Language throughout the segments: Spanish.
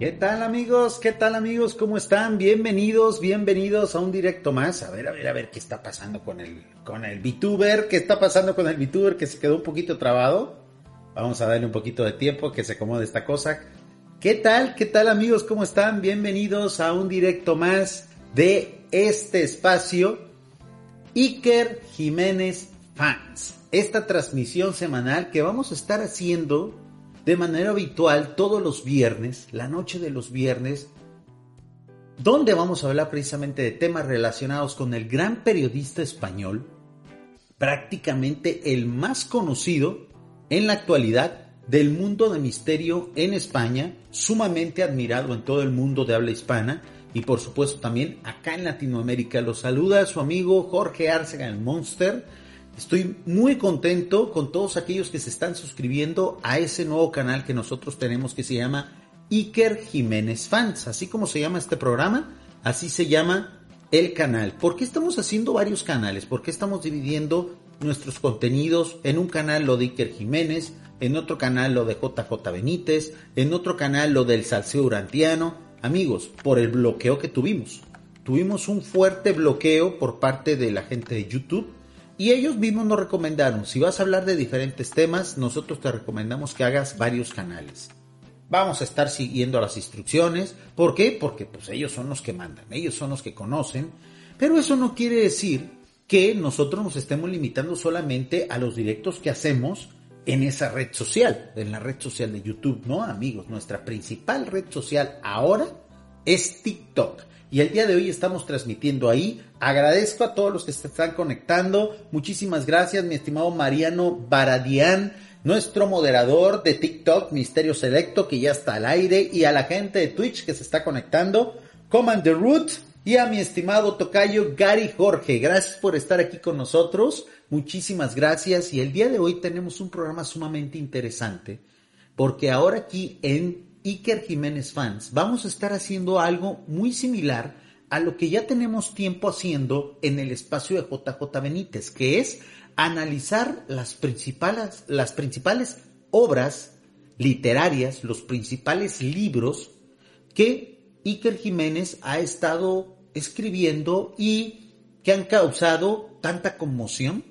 ¿Qué tal amigos? ¿Qué tal amigos? ¿Cómo están? Bienvenidos, bienvenidos a un directo más. A ver, a ver, a ver qué está pasando con el con el VTuber, qué está pasando con el VTuber que se quedó un poquito trabado. Vamos a darle un poquito de tiempo que se acomode esta cosa. ¿Qué tal? ¿Qué tal amigos? ¿Cómo están? Bienvenidos a un directo más de este espacio Iker Jiménez Fans. Esta transmisión semanal que vamos a estar haciendo de manera habitual todos los viernes, la noche de los viernes, donde vamos a hablar precisamente de temas relacionados con el gran periodista español, prácticamente el más conocido en la actualidad del mundo de misterio en España, sumamente admirado en todo el mundo de habla hispana y por supuesto también acá en Latinoamérica. Lo saluda su amigo Jorge Arcega, el Monster. Estoy muy contento con todos aquellos que se están suscribiendo a ese nuevo canal que nosotros tenemos que se llama Iker Jiménez Fans. Así como se llama este programa, así se llama el canal. ¿Por qué estamos haciendo varios canales? ¿Por qué estamos dividiendo nuestros contenidos en un canal lo de Iker Jiménez, en otro canal lo de JJ Benítez, en otro canal lo del Salseo Urantiano? Amigos, por el bloqueo que tuvimos. Tuvimos un fuerte bloqueo por parte de la gente de YouTube y ellos mismos nos recomendaron, si vas a hablar de diferentes temas, nosotros te recomendamos que hagas varios canales. Vamos a estar siguiendo las instrucciones. ¿Por qué? Porque pues ellos son los que mandan, ellos son los que conocen. Pero eso no quiere decir que nosotros nos estemos limitando solamente a los directos que hacemos en esa red social, en la red social de YouTube, ¿no, amigos? Nuestra principal red social ahora es TikTok. Y el día de hoy estamos transmitiendo ahí. Agradezco a todos los que se están conectando. Muchísimas gracias, mi estimado Mariano Baradián, nuestro moderador de TikTok, Misterio Selecto, que ya está al aire, y a la gente de Twitch que se está conectando. Command the Root y a mi estimado tocayo Gary Jorge. Gracias por estar aquí con nosotros. Muchísimas gracias. Y el día de hoy tenemos un programa sumamente interesante. Porque ahora aquí en Iker Jiménez Fans, vamos a estar haciendo algo muy similar a lo que ya tenemos tiempo haciendo en el espacio de JJ Benítez, que es analizar las principales, las principales obras literarias, los principales libros que Iker Jiménez ha estado escribiendo y que han causado tanta conmoción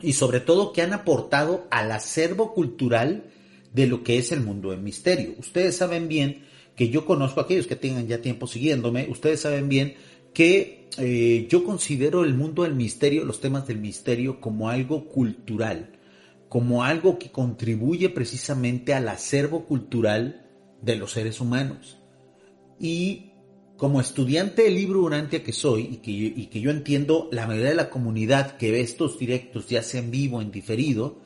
y sobre todo que han aportado al acervo cultural de lo que es el mundo del misterio. Ustedes saben bien que yo conozco a aquellos que tengan ya tiempo siguiéndome, ustedes saben bien que eh, yo considero el mundo del misterio, los temas del misterio, como algo cultural, como algo que contribuye precisamente al acervo cultural de los seres humanos. Y como estudiante del libro Urantia que soy y que, y que yo entiendo la mayoría de la comunidad que ve estos directos ya sea en vivo, en diferido,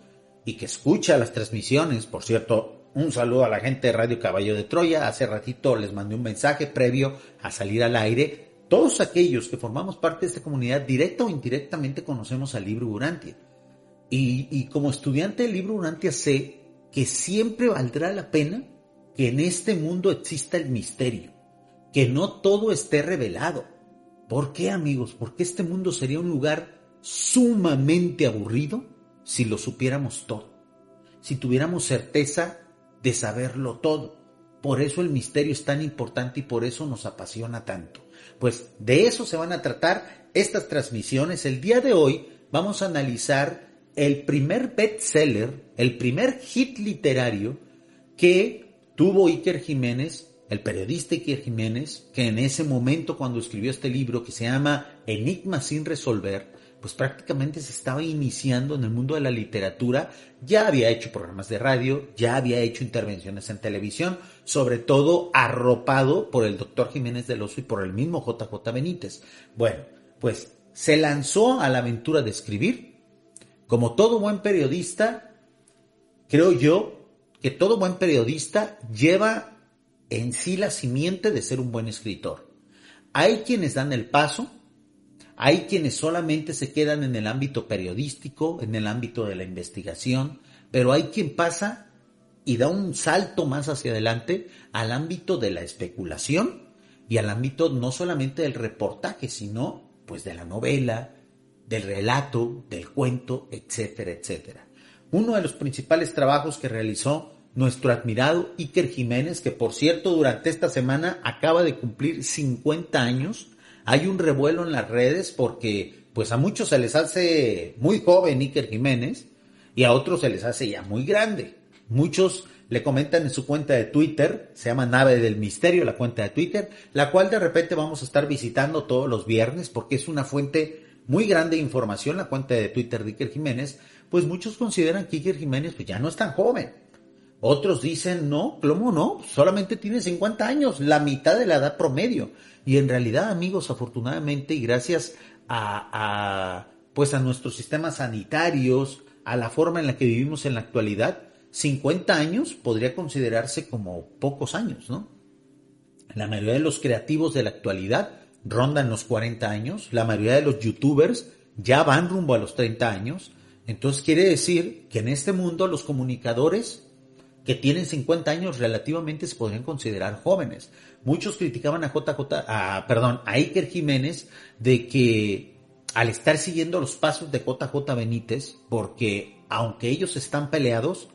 y que escucha las transmisiones. Por cierto, un saludo a la gente de Radio Caballo de Troya. Hace ratito les mandé un mensaje previo a salir al aire. Todos aquellos que formamos parte de esta comunidad, directa o indirectamente, conocemos al libro Urantia. Y, como estudiante del libro Urantia sé que siempre valdrá la pena que en este mundo exista el misterio, que no todo esté revelado. ¿Por qué, amigos? Porque este mundo sería un lugar sumamente aburrido si lo supiéramos todo, si tuviéramos certeza de saberlo todo. Por eso el misterio es tan importante y por eso nos apasiona tanto. Pues de eso se van a tratar estas transmisiones. El día de hoy vamos a analizar el primer bestseller, el primer hit literario que tuvo Iker Jiménez, el periodista Iker Jiménez, que en ese momento cuando escribió este libro que se llama Enigma sin resolver, pues prácticamente se estaba iniciando en el mundo de la literatura, ya había hecho programas de radio, ya había hecho intervenciones en televisión, sobre todo arropado por el doctor Jiménez del Oso y por el mismo JJ Benítez. Bueno, pues se lanzó a la aventura de escribir. Como todo buen periodista, creo yo que todo buen periodista lleva en sí la simiente de ser un buen escritor. Hay quienes dan el paso, hay quienes solamente se quedan en el ámbito periodístico, en el ámbito de la investigación, pero hay quien pasa y da un salto más hacia adelante al ámbito de la especulación y al ámbito no solamente del reportaje, sino pues de la novela, del relato, del cuento, etcétera, etcétera. Uno de los principales trabajos que realizó nuestro admirado Iker Jiménez, que por cierto durante esta semana acaba de cumplir 50 años. Hay un revuelo en las redes porque pues a muchos se les hace muy joven Iker Jiménez y a otros se les hace ya muy grande. Muchos le comentan en su cuenta de Twitter, se llama Nave del Misterio, la cuenta de Twitter, la cual de repente vamos a estar visitando todos los viernes porque es una fuente muy grande de información, la cuenta de Twitter de Iker Jiménez, pues muchos consideran que Iker Jiménez pues ya no es tan joven otros dicen, no, ¿cómo no? Solamente tiene 50 años, la mitad de la edad promedio. Y en realidad, amigos, afortunadamente y gracias a, a, pues a nuestros sistemas sanitarios, a la forma en la que vivimos en la actualidad, 50 años podría considerarse como pocos años, ¿no? La mayoría de los creativos de la actualidad rondan los 40 años, la mayoría de los youtubers ya van rumbo a los 30 años, entonces quiere decir que en este mundo los comunicadores que tienen 50 años relativamente se podrían considerar jóvenes. Muchos criticaban a JJ, a, perdón, a Iker Jiménez de que al estar siguiendo los pasos de JJ Benítez, porque aunque ellos están peleados,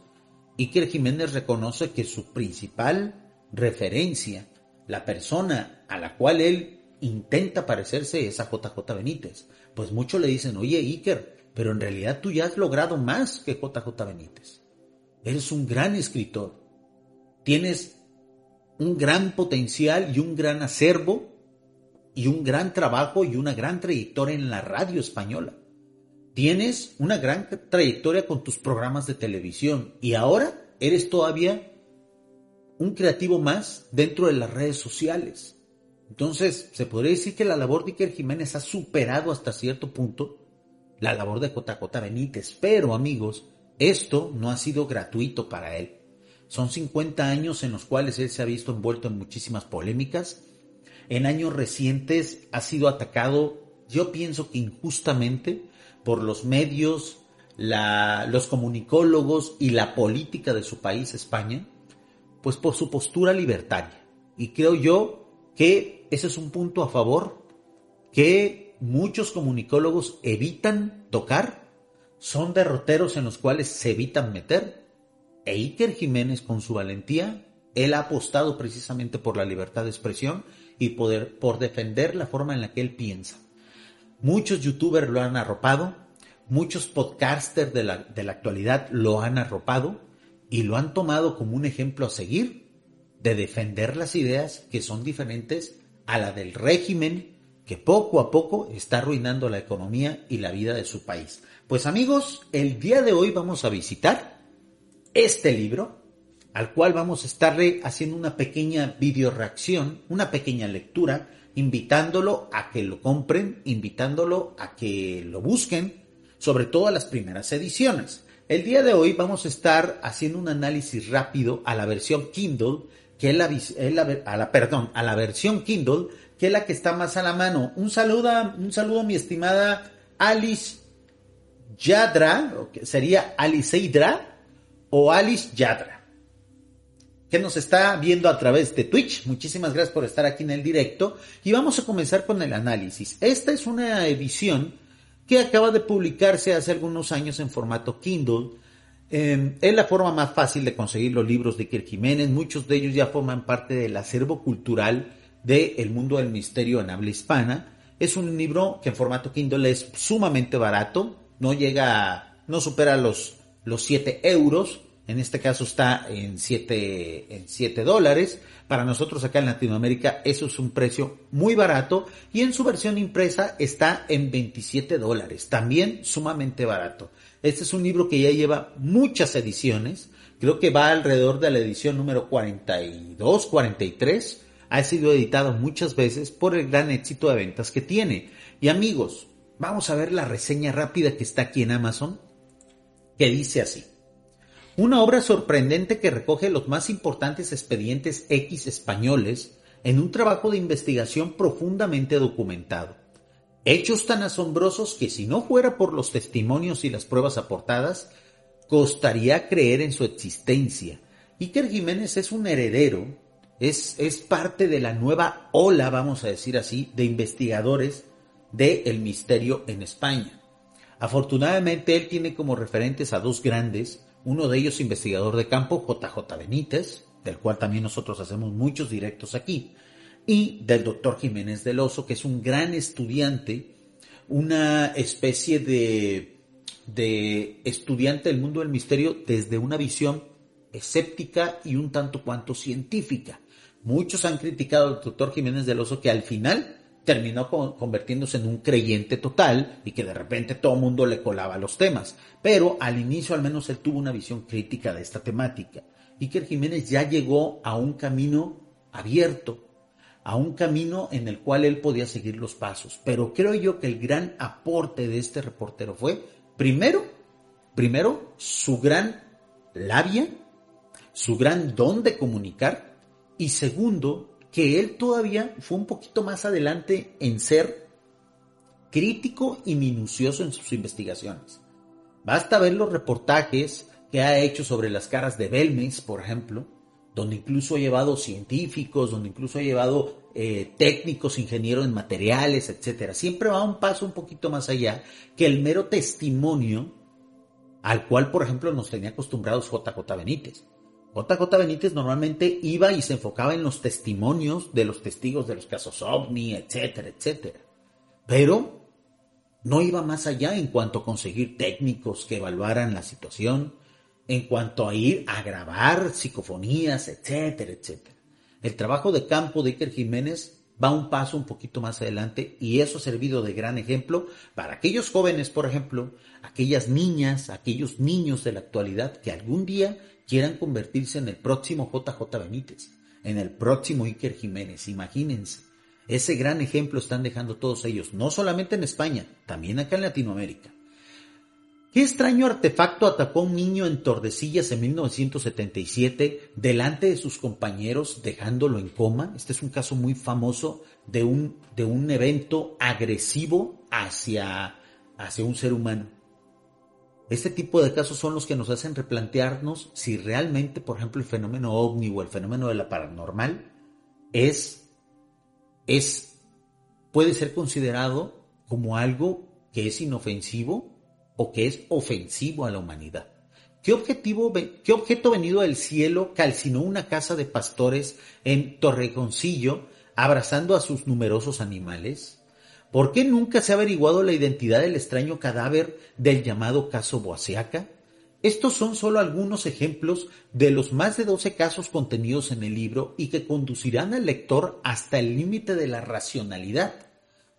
Iker Jiménez reconoce que su principal referencia, la persona a la cual él intenta parecerse es a JJ Benítez. Pues muchos le dicen, oye Iker, pero en realidad tú ya has logrado más que JJ Benítez. Eres un gran escritor. Tienes un gran potencial y un gran acervo y un gran trabajo y una gran trayectoria en la radio española. Tienes una gran trayectoria con tus programas de televisión y ahora eres todavía un creativo más dentro de las redes sociales. Entonces, se podría decir que la labor de Iker Jiménez ha superado hasta cierto punto la labor de JJ Benítez. Pero, amigos, esto no ha sido gratuito para él. Son 50 años en los cuales él se ha visto envuelto en muchísimas polémicas. En años recientes ha sido atacado, yo pienso que injustamente, por los medios, los comunicólogos y la política de su país, España, pues por su postura libertaria. Y creo yo que ese es un punto a favor que muchos comunicólogos evitan tocar son derroteros en los cuales se evitan meter. E Iker Jiménez, con su valentía, él ha apostado precisamente por la libertad de expresión y poder, por defender la forma en la que él piensa. Muchos youtubers lo han arropado, muchos podcasters de la, de la actualidad lo han arropado y lo han tomado como un ejemplo a seguir de defender las ideas que son diferentes a la del régimen que poco a poco está arruinando la economía y la vida de su país. Pues amigos, el día de hoy vamos a visitar este libro, al cual vamos a estarle haciendo una pequeña video reacción, una pequeña lectura, invitándolo a que lo compren, invitándolo a que lo busquen, sobre todo a las primeras ediciones. El día de hoy vamos a estar haciendo un análisis rápido a la versión Kindle, que es la, a perdón, a la versión Kindle, que es la que está más a la mano. Un saludo, un saludo mi estimada Alice Yadra, sería Aliceidra o Alice Yadra, que nos está viendo a través de Twitch. Muchísimas gracias por estar aquí en el directo y vamos a comenzar con el análisis. Esta es una edición que acaba de publicarse hace algunos años en formato Kindle. Em, es la forma más fácil de conseguir los libros de Kirk Jiménez. Muchos de ellos ya forman parte del acervo cultural del mundo del misterio en habla hispana. Es un libro que en formato Kindle es sumamente barato, no llega, no supera los, los 7 euros, En este caso está en 7 en dólares. Para nosotros acá en Latinoamérica eso es un precio muy barato y en su versión impresa está en 27 dólares. También sumamente barato. Este es un libro que ya lleva muchas ediciones. Creo que va alrededor de la edición número 42, 43. Ha sido editado muchas veces por el gran éxito de ventas que tiene. Y amigos, vamos a ver la reseña rápida que está aquí en Amazon, que dice así. Una obra sorprendente que recoge los más importantes expedientes X españoles en un trabajo de investigación profundamente documentado. Hechos tan asombrosos que si no fuera por los testimonios y las pruebas aportadas, costaría creer en su existencia. Iker Jiménez es un heredero, es, es parte de la nueva ola, vamos a decir así, de investigadores del el misterio en España. Afortunadamente él tiene como referentes a dos grandes, uno de ellos investigador de campo, JJ Benítez, del cual también nosotros hacemos muchos directos aquí, y del doctor Jiménez del Oso, que es un gran estudiante, una especie de, de estudiante del mundo del misterio desde una visión escéptica y un tanto cuanto científica. Muchos han criticado al doctor Jiménez del Oso que al final terminó convirtiéndose en un creyente total y que de repente todo el mundo le colaba los temas. Pero al inicio al menos él tuvo una visión crítica de esta temática. Iker Jiménez ya llegó a un camino abierto, a un camino en el cual él podía seguir los pasos. Pero creo yo que el gran aporte de este reportero fue, primero, primero, su gran labia, su gran don de comunicar, y segundo, que él todavía fue un poquito más adelante en ser crítico y minucioso en sus investigaciones. Basta ver los reportajes que ha hecho sobre las caras de Belmes, por ejemplo, donde incluso ha llevado científicos, donde incluso ha llevado eh, técnicos, ingenieros en materiales, etc. Siempre va un paso un poquito más allá que el mero testimonio al cual, por ejemplo, nos tenía acostumbrados JJ Benítez. JJ Benítez normalmente iba y se enfocaba en los testimonios de los testigos de los casos ovni, etcétera, etcétera. Pero no iba más allá en cuanto a conseguir técnicos que evaluaran la situación, en cuanto a ir a grabar psicofonías, etcétera, etcétera. El trabajo de campo de Iker Jiménez va un paso un poquito más adelante y eso ha servido de gran ejemplo para aquellos jóvenes, por ejemplo, aquellas niñas, aquellos niños de la actualidad que algún día quieran convertirse en el próximo JJ Benítez, en el próximo Iker Jiménez. Imagínense, ese gran ejemplo están dejando todos ellos, no solamente en España, también acá en Latinoamérica. ¿Qué extraño artefacto atacó a un niño en Tordesillas en 1977 delante de sus compañeros dejándolo en coma? Este es un caso muy famoso de un, de un evento agresivo hacia, hacia un ser humano. Este tipo de casos son los que nos hacen replantearnos si realmente, por ejemplo, el fenómeno ovni o el fenómeno de la paranormal es, es, puede ser considerado como algo que es inofensivo o que es ofensivo a la humanidad. ¿Qué, objetivo, ¿Qué objeto venido del cielo calcinó una casa de pastores en Torreconcillo abrazando a sus numerosos animales? ¿Por qué nunca se ha averiguado la identidad del extraño cadáver del llamado caso Boaseaca? Estos son solo algunos ejemplos de los más de 12 casos contenidos en el libro y que conducirán al lector hasta el límite de la racionalidad.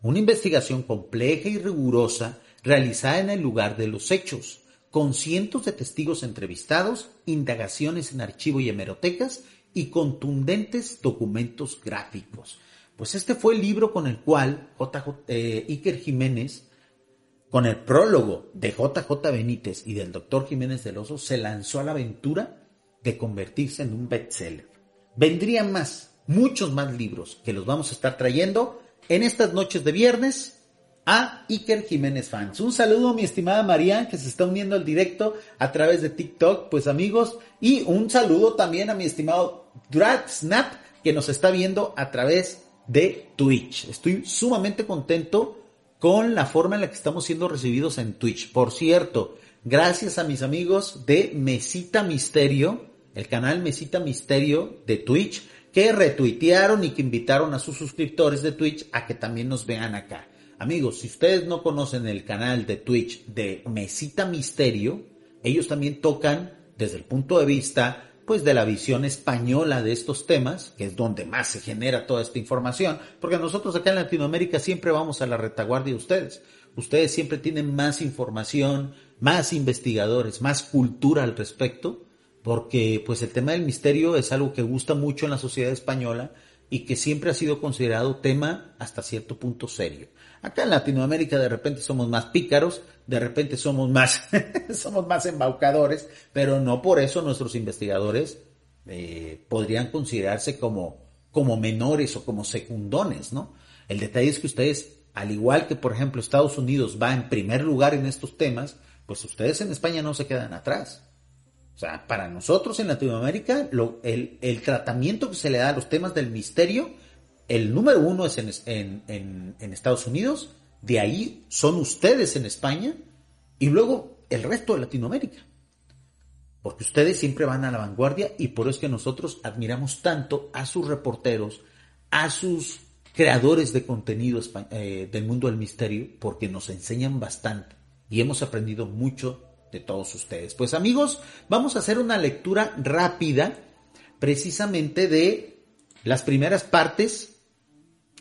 Una investigación compleja y rigurosa realizada en el lugar de los hechos, con cientos de testigos entrevistados, indagaciones en archivo y hemerotecas y contundentes documentos gráficos. Pues este fue el libro con el cual eh, Iker Jiménez, con el prólogo de JJ Benítez y del doctor Jiménez del Oso, se lanzó a la aventura de convertirse en un bestseller. Vendrían más, muchos más libros que los vamos a estar trayendo en estas noches de viernes a Iker Jiménez Fans. Un saludo a mi estimada María que se está uniendo al directo a través de TikTok, pues amigos, y un saludo también a mi estimado Drat Snap que nos está viendo a través de Twitch. Estoy sumamente contento con la forma en la que estamos siendo recibidos en Twitch. Por cierto, gracias a mis amigos de Mesita Misterio, el canal Mesita Misterio de Twitch, que retuitearon y que invitaron a sus suscriptores de Twitch a que también nos vean acá. Amigos, si ustedes no conocen el canal de Twitch de Mesita Misterio, ellos también tocan desde el punto de vista pues de la visión española de estos temas, que es donde más se genera toda esta información, porque nosotros acá en Latinoamérica siempre vamos a la retaguardia de ustedes. Ustedes siempre tienen más información, más investigadores, más cultura al respecto, porque pues el tema del misterio es algo que gusta mucho en la sociedad española y que siempre ha sido considerado tema hasta cierto punto serio. Acá en Latinoamérica de repente somos más pícaros, de repente somos más, somos más embaucadores, pero no por eso nuestros investigadores eh, podrían considerarse como, como menores o como secundones, ¿no? El detalle es que ustedes, al igual que por ejemplo Estados Unidos va en primer lugar en estos temas, pues ustedes en España no se quedan atrás. O sea, para nosotros en Latinoamérica, el, el, tratamiento que se le da a los temas del misterio, el número uno es en, Estados Unidos, de ahí son ustedes en España y luego el resto de Latinoamérica. Porque ustedes siempre van a la vanguardia y por eso es que nosotros admiramos tanto a sus reporteros, a sus creadores de contenido eh, del mundo del misterio, porque nos enseñan bastante y hemos aprendido mucho de todos ustedes. Pues amigos, vamos a hacer una lectura rápida precisamente de las primeras partes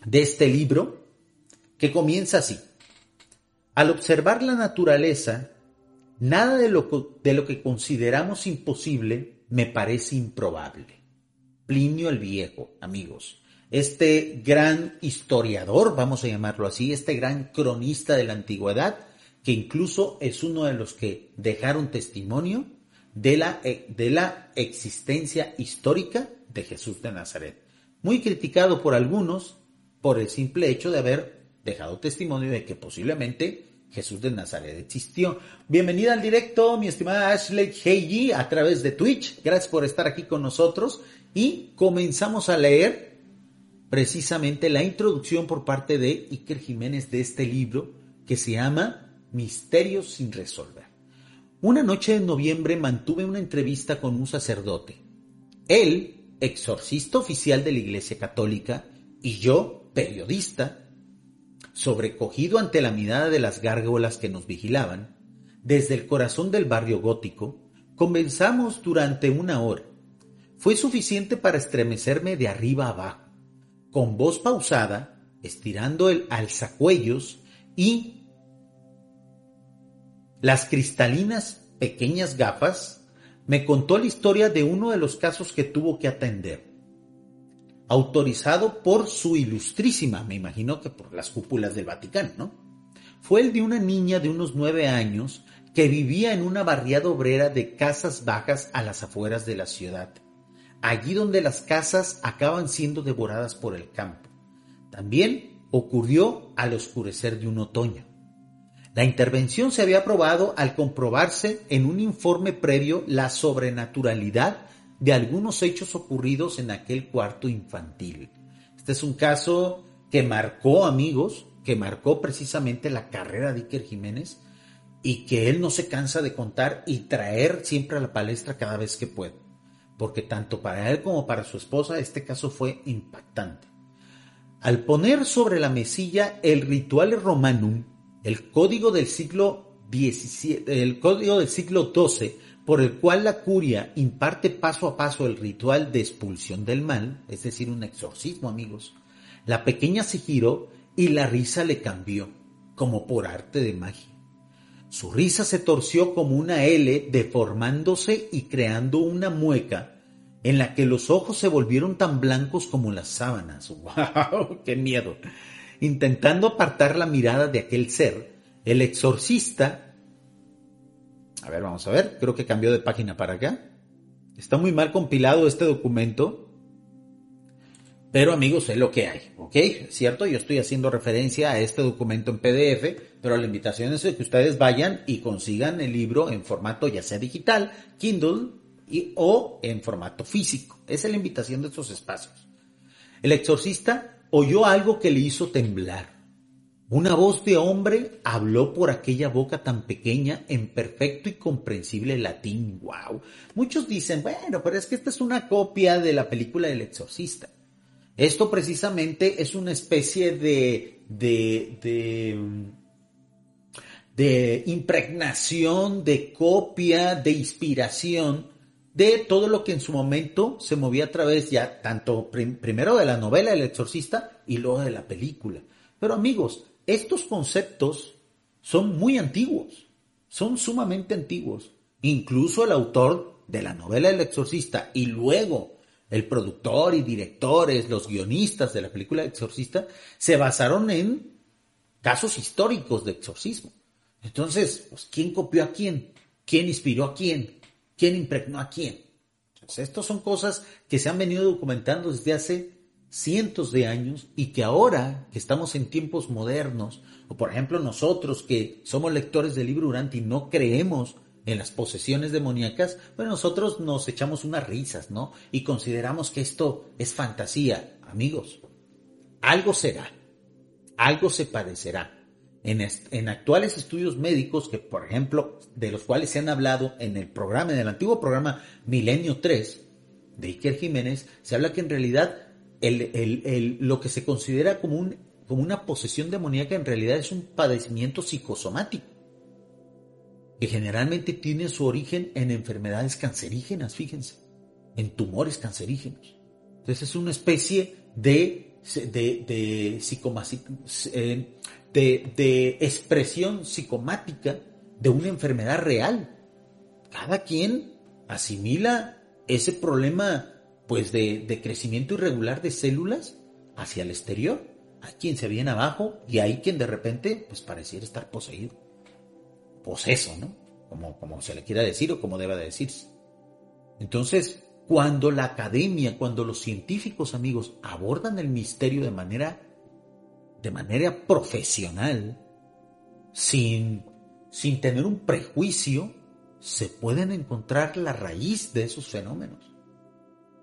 de este libro que comienza así. Al observar la naturaleza, nada de lo, de lo que consideramos imposible me parece improbable. Plinio el Viejo, amigos. Este gran historiador, vamos a llamarlo así, este gran cronista de la antigüedad, que incluso es uno de los que dejaron testimonio de la, eh, de la existencia histórica de Jesús de Nazaret. Muy criticado por algunos por el simple hecho de haber dejado testimonio de que posiblemente Jesús de Nazaret existió. Bienvenida al directo, mi estimada Ashley Heiji, a través de Twitch. Gracias por estar aquí con nosotros. Y comenzamos a leer precisamente la introducción por parte de Iker Jiménez de este libro que se llama Misterios sin resolver. Una noche de noviembre mantuve una entrevista con un sacerdote. Él, exorcista oficial de la Iglesia Católica, y yo, periodista, sobrecogido ante la mirada de las gárgolas que nos vigilaban, desde el corazón del barrio gótico, comenzamos durante una hora. Fue suficiente para estremecerme de arriba abajo, con voz pausada, estirando el alzacuellos y las cristalinas pequeñas gafas, me contó la historia de uno de los casos que tuvo que atender. Autorizado por su ilustrísima, me imagino que por las cúpulas del Vaticano, ¿no? Fue el de una niña de unos nueve años que vivía en una barriada obrera de casas bajas a las afueras de la ciudad, allí donde las casas acaban siendo devoradas por el campo. También ocurrió al oscurecer de un otoño. La intervención se había aprobado al comprobarse en un informe previo la sobrenaturalidad de algunos hechos ocurridos en aquel cuarto infantil. Este es un caso que marcó, amigos, que marcó precisamente la carrera de Iker Jiménez y que él no se cansa de contar y traer siempre a la palestra cada vez que puede. Porque tanto para él como para su esposa este caso fue impactante. Al poner sobre la mesilla el ritual romanum, el código del siglo XVII, el código del siglo XII, por el cual la curia imparte paso a paso el ritual de expulsión del mal, es decir, un exorcismo, amigos. La pequeña se giró y la risa le cambió, como por arte de magia. Su risa se torció como una L, deformándose y creando una mueca en la que los ojos se volvieron tan blancos como las sábanas. ¡Wow! ¡Qué miedo! Intentando apartar la mirada de aquel ser, el exorcista... A ver, vamos a ver, creo que cambió de página para acá. Está muy mal compilado este documento. Pero amigos, es lo que hay, ¿ok? ¿Cierto? Yo estoy haciendo referencia a este documento en PDF, pero la invitación es que ustedes vayan y consigan el libro en formato ya sea digital, Kindle y, o en formato físico. Esa es la invitación de estos espacios. El exorcista oyó algo que le hizo temblar. Una voz de hombre habló por aquella boca tan pequeña en perfecto y comprensible latín. ¡Wow! Muchos dicen, bueno, pero es que esta es una copia de la película del exorcista. Esto precisamente es una especie de, de, de, de impregnación, de copia, de inspiración de todo lo que en su momento se movía a través ya tanto primero de la novela El exorcista y luego de la película. Pero amigos, estos conceptos son muy antiguos, son sumamente antiguos. Incluso el autor de la novela El exorcista y luego el productor y directores, los guionistas de la película El exorcista, se basaron en casos históricos de exorcismo. Entonces, pues, ¿quién copió a quién? ¿Quién inspiró a quién? ¿Quién impregnó a quién? Entonces, estas son cosas que se han venido documentando desde hace cientos de años y que ahora que estamos en tiempos modernos, o por ejemplo nosotros que somos lectores del libro Durante y no creemos en las posesiones demoníacas, pues nosotros nos echamos unas risas, ¿no? Y consideramos que esto es fantasía. Amigos, algo será, algo se padecerá en, actuales estudios médicos, que por ejemplo, de los cuales se han hablado en el programa, en el antiguo programa Milenio 3 de Iker Jiménez, se habla que en realidad lo que se considera como, un, como una posesión demoníaca en realidad es un padecimiento psicosomático, que generalmente tiene su origen en enfermedades cancerígenas, fíjense, en tumores cancerígenos. Entonces es una especie de, de, de eh, de, expresión psicomática de una enfermedad real. Cada quien asimila ese problema pues de, crecimiento irregular de células hacia el exterior. Hay quien se viene abajo y hay quien de repente pues pareciera estar poseído. Poseso, ¿no? Como, como se le quiera decir o como deba de decirse. Entonces, cuando la academia, cuando los científicos amigos abordan el misterio de manera de manera profesional, sin, sin tener un prejuicio, se pueden encontrar la raíz de esos fenómenos.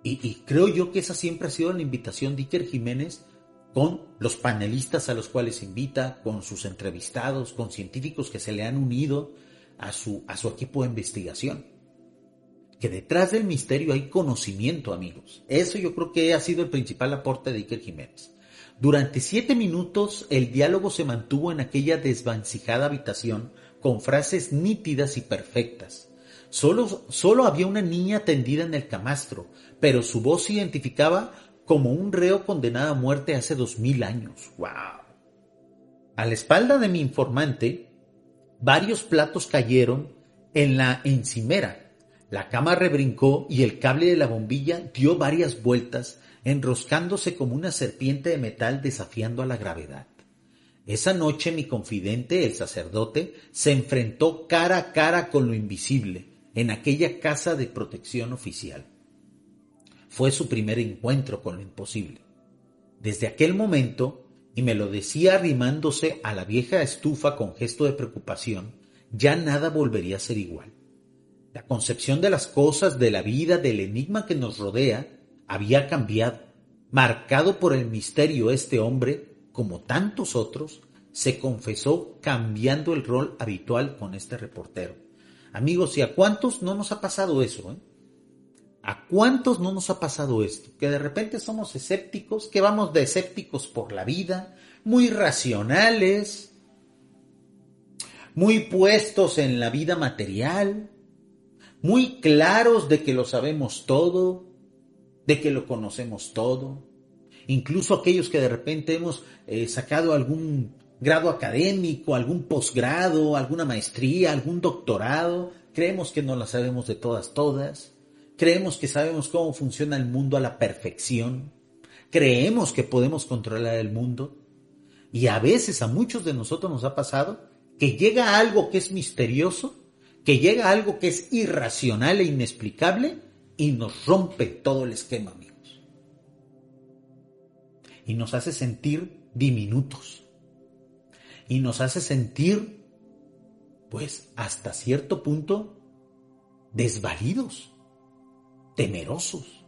Y, creo yo que esa siempre ha sido la invitación de Iker Jiménez con los panelistas a los cuales invita, con sus entrevistados, con científicos que se le han unido a su, a su equipo de investigación. Que detrás del misterio hay conocimiento, amigos. Eso yo creo que ha sido el principal aporte de Iker Jiménez. Durante siete minutos el diálogo se mantuvo en aquella desvancijada habitación con frases nítidas y perfectas. Solo, solo había una niña tendida en el camastro, pero su voz se identificaba como un reo condenado a muerte hace dos mil años. ¡Wow! A la espalda de mi informante, varios platos cayeron en la encimera. La cama rebrincó y el cable de la bombilla dio varias vueltas enroscándose como una serpiente de metal desafiando a la gravedad. Esa noche mi confidente, el sacerdote, se enfrentó cara a cara con lo invisible en aquella casa de protección oficial. Fue su primer encuentro con lo imposible. Desde aquel momento, y me lo decía arrimándose a la vieja estufa con gesto de preocupación, ya nada volvería a ser igual. La concepción de las cosas, de la vida, del enigma que nos rodea, había cambiado. Marcado por el misterio este hombre, como tantos otros, se confesó cambiando el rol habitual con este reportero. Amigos, ¿y a cuántos no nos ha pasado eso? Eh? ¿A cuántos no nos ha pasado esto? Que de repente somos escépticos, que vamos de escépticos por la vida, muy racionales, muy puestos en la vida material, muy claros de que lo sabemos todo, de que lo conocemos todo, incluso aquellos que de repente hemos eh, sacado algún grado académico, algún posgrado, alguna maestría, algún doctorado, creemos que no la sabemos de todas, todas, creemos que sabemos cómo funciona el mundo a la perfección, creemos que podemos controlar el mundo, y a veces a muchos de nosotros nos ha pasado que llega algo que es misterioso, que llega algo que es irracional e inexplicable, y nos rompe todo el esquema, amigos. Y nos hace sentir diminutos. Y nos hace sentir, pues, hasta cierto punto, desvalidos, temerosos,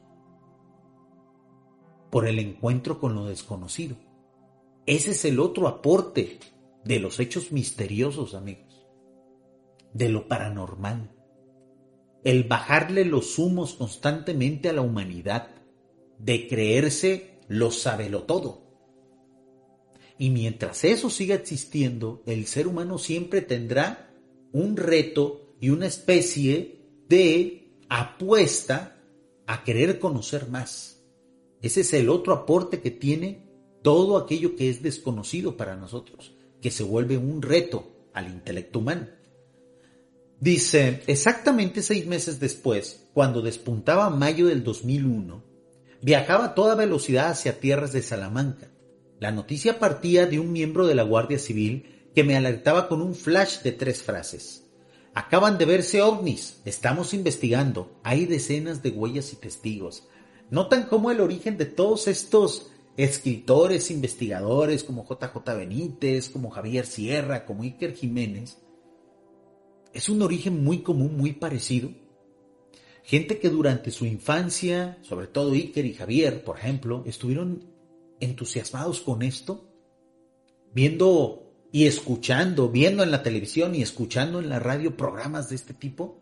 por el encuentro con lo desconocido. Ese es el otro aporte de los hechos misteriosos, amigos, de lo paranormal el bajarle los humos constantemente a la humanidad, de creerse lo sabelo todo. Y mientras eso siga existiendo, el ser humano siempre tendrá un reto y una especie de apuesta a querer conocer más. Ese es el otro aporte que tiene todo aquello que es desconocido para nosotros, que se vuelve un reto al intelecto humano. Dice, exactamente seis meses después, cuando despuntaba mayo del 2001, viajaba a toda velocidad hacia tierras de Salamanca. La noticia partía de un miembro de la Guardia Civil que me alertaba con un flash de tres frases. Acaban de verse ovnis, estamos investigando, hay decenas de huellas y testigos. Notan cómo el origen de todos estos escritores, investigadores como JJ Benítez, como Javier Sierra, como Iker Jiménez, es un origen muy común, muy parecido. Gente que durante su infancia, sobre todo Iker y Javier, por ejemplo, estuvieron entusiasmados con esto, viendo y escuchando, viendo en la televisión y escuchando en la radio programas de este tipo.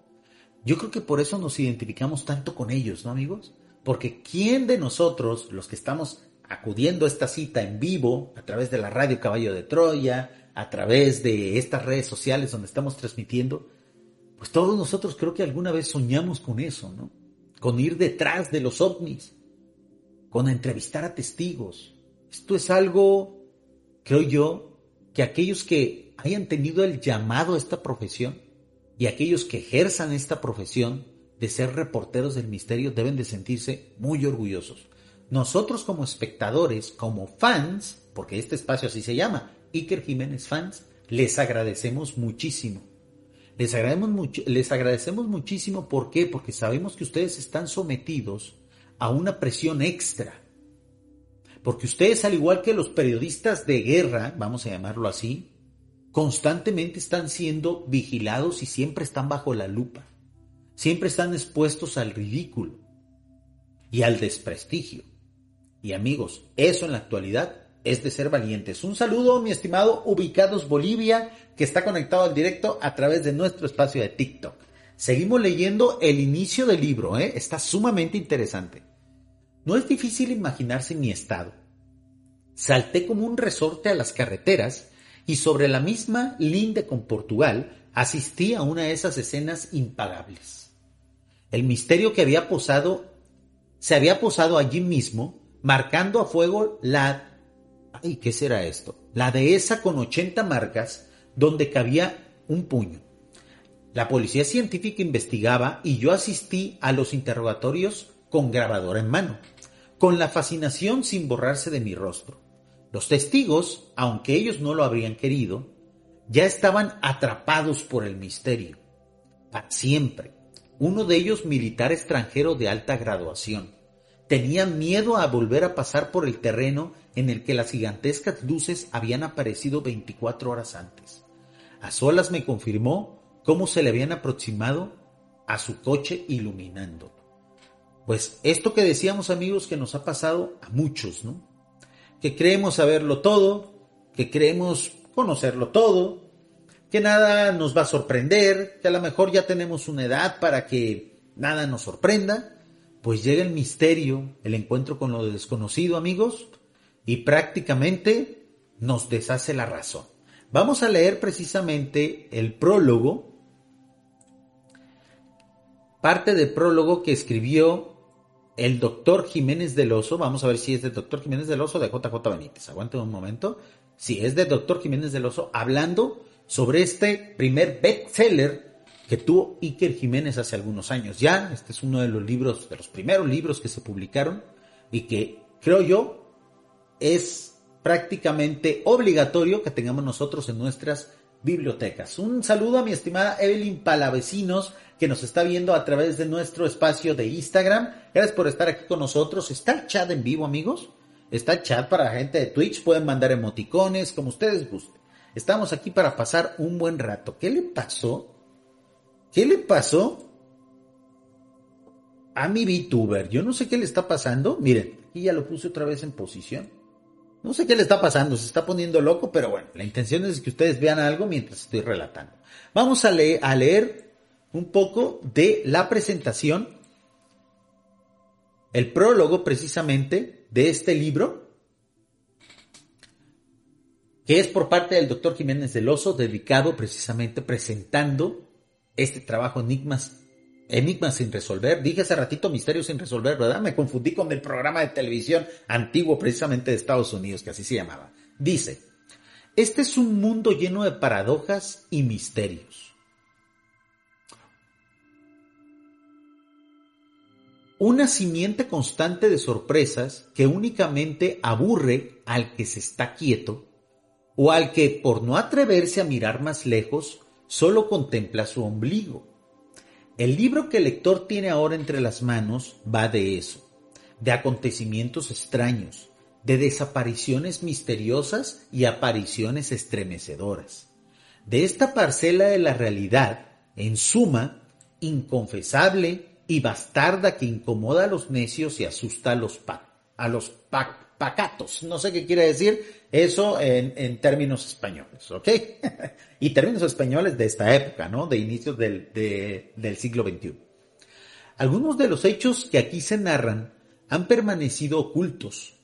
Yo creo que por eso nos identificamos tanto con ellos, ¿no amigos? Porque ¿quién de nosotros, los que estamos acudiendo a esta cita en vivo, a través de la radio Caballo de Troya, a través de estas redes sociales donde estamos transmitiendo, pues todos nosotros creo que alguna vez soñamos con eso, ¿no? Con ir detrás de los ovnis, con entrevistar a testigos. Esto es algo, creo yo, que aquellos que hayan tenido el llamado a esta profesión y aquellos que ejerzan esta profesión de ser reporteros del misterio deben de sentirse muy orgullosos. Nosotros como espectadores, como fans, porque este espacio así se llama, Iker Jiménez fans, les agradecemos muchísimo. Les agradecemos, les agradecemos muchísimo, ¿por qué? Porque sabemos que ustedes están sometidos a una presión extra. Porque ustedes, al igual que los periodistas de guerra, vamos a llamarlo así, constantemente están siendo vigilados y siempre están bajo la lupa. Siempre están expuestos al ridículo y al desprestigio. Y amigos, eso en la actualidad es de ser valientes. Un saludo, mi estimado Ubicados Bolivia, que está conectado al directo a través de nuestro espacio de TikTok. Seguimos leyendo el inicio del libro, ¿eh? está sumamente interesante. No es difícil imaginarse mi estado. Salté como un resorte a las carreteras y sobre la misma linde con Portugal asistí a una de esas escenas impagables. El misterio que había posado se había posado allí mismo, marcando a fuego la ¿Y ¿qué será esto? La dehesa con 80 marcas donde cabía un puño. La policía científica investigaba y yo asistí a los interrogatorios con grabador en mano, con la fascinación sin borrarse de mi rostro. Los testigos, aunque ellos no lo habrían querido, ya estaban atrapados por el misterio. Para siempre. Uno de ellos militar extranjero de alta graduación. Tenía miedo a volver a pasar por el terreno en el que las gigantescas luces habían aparecido 24 horas antes. A solas me confirmó cómo se le habían aproximado a su coche iluminándolo. Pues esto que decíamos amigos que nos ha pasado a muchos, ¿no? Que creemos saberlo todo, que creemos conocerlo todo, que nada nos va a sorprender, que a lo mejor ya tenemos una edad para que nada nos sorprenda, pues llega el misterio, el encuentro con lo desconocido, amigos, y prácticamente nos deshace la razón. Vamos a leer precisamente el prólogo, parte del prólogo que escribió el doctor Jiménez del Oso. Vamos a ver si es del doctor Jiménez del Oso de JJ Benítez. Aguanten un momento. Si es del doctor Jiménez del Oso, hablando sobre este primer bestseller que tuvo Iker Jiménez hace algunos años. Ya, este es uno de los libros, de los primeros libros que se publicaron y que creo yo es prácticamente obligatorio que tengamos nosotros en nuestras bibliotecas. Un saludo a mi estimada Evelyn Palavecinos que nos está viendo a través de nuestro espacio de Instagram. Gracias por estar aquí con nosotros. ¿Está el chat en vivo, amigos? Está el chat para la gente de Twitch. Pueden mandar emoticones, como ustedes gusten. Estamos aquí para pasar un buen rato. ¿Qué le pasó? ¿Qué le pasó a mi VTuber? Yo no sé qué le está pasando. Miren, aquí ya lo puse otra vez en posición. No sé qué le está pasando, se está poniendo loco, pero bueno, la intención es que ustedes vean algo mientras estoy relatando. Vamos a leer, un poco de la presentación, el prólogo precisamente de este libro. que es por parte del doctor Jiménez del Oso, dedicado precisamente presentando este trabajo Enigmas, Enigmas sin resolver. Dije hace ratito Misterios sin resolver, ¿verdad? Me confundí con el programa de televisión antiguo precisamente de Estados Unidos, que así se llamaba. Dice, este es un mundo lleno de paradojas y misterios. Una simiente constante de sorpresas que únicamente aburre al que se está quieto o al que, por no atreverse a mirar más lejos, solo contempla su ombligo. El libro que el lector tiene ahora entre las manos va de eso, de acontecimientos extraños, de desapariciones misteriosas y apariciones estremecedoras. De esta parcela de la realidad, en suma, inconfesable y bastarda que incomoda a los necios y asusta a los, a los pacatos. No sé qué quiere decir eso en, términos españoles, ¿ok? y términos españoles de esta época, ¿no? De inicios del, del siglo XXI. Algunos de los hechos que aquí se narran han permanecido ocultos,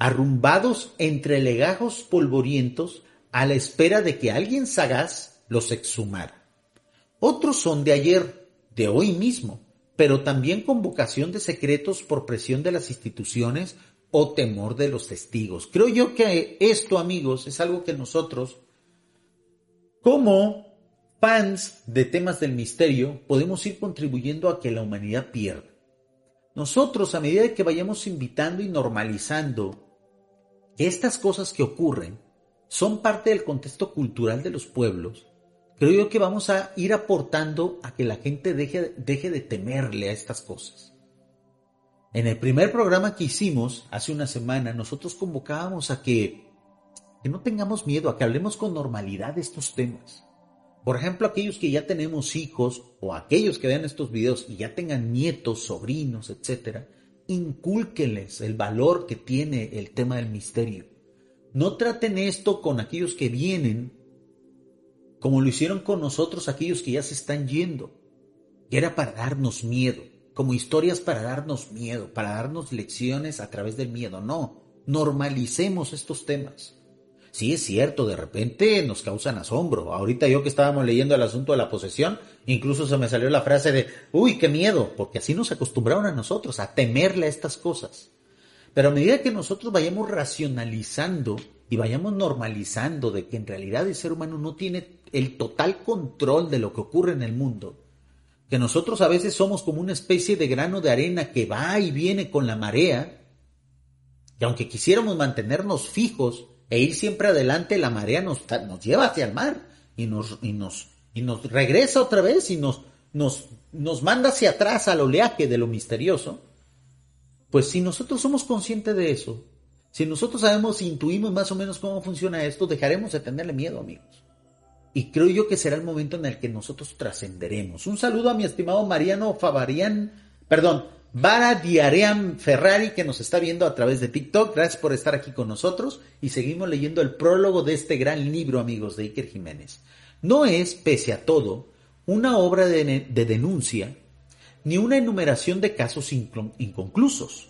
arrumbados entre legajos polvorientos a la espera de que alguien sagaz los exhumara. Otros son de ayer, de hoy mismo, pero también con vocación de secretos por presión de las instituciones o temor de los testigos. Creo yo que esto, amigos, es algo que nosotros, como fans de temas del misterio, podemos ir contribuyendo a que la humanidad pierda. Nosotros, a medida que vayamos invitando y normalizando que estas cosas que ocurren son parte del contexto cultural de los pueblos, creo yo que vamos a ir aportando a que la gente deje, deje de temerle a estas cosas. En el primer programa que hicimos hace una semana, nosotros convocábamos a que, no tengamos miedo, a que hablemos con normalidad de estos temas. Por ejemplo, aquellos que ya tenemos hijos o aquellos que vean estos videos y ya tengan nietos, sobrinos, etcétera, incúlquenles el valor que tiene el tema del misterio. No traten esto con aquellos que vienen como lo hicieron con nosotros aquellos que ya se están yendo, que era para darnos miedo, como historias para darnos miedo, para darnos lecciones a través del miedo. No, normalicemos estos temas. Sí, es cierto, de repente nos causan asombro. Ahorita yo que estábamos leyendo el asunto de la posesión, incluso se me salió la frase de, uy, qué miedo, porque así nos acostumbraron a nosotros, a temerle a estas cosas. Pero a medida que nosotros vayamos racionalizando y vayamos normalizando de que en realidad el ser humano no tiene el total control de lo que ocurre en el mundo, que nosotros a veces somos como una especie de grano de arena que va y viene con la marea, que aunque quisiéramos mantenernos fijos e ir siempre adelante, la marea nos, nos lleva hacia el mar y nos, y nos, y nos regresa otra vez y nos, nos, nos manda hacia atrás al oleaje de lo misterioso. Pues si nosotros somos conscientes de eso, si nosotros sabemos, intuimos más o menos cómo funciona esto, dejaremos de tenerle miedo, amigos. Y creo yo que será el momento en el que nosotros trascenderemos. Un saludo a mi estimado Mariano Favarian, perdón, Vara Diarean Ferrari que nos está viendo a través de TikTok. Gracias por estar aquí con nosotros y seguimos leyendo el prólogo de este gran libro, amigos, de Iker Jiménez. No es, pese a todo, una obra de, de denuncia ni una enumeración de casos inconclusos.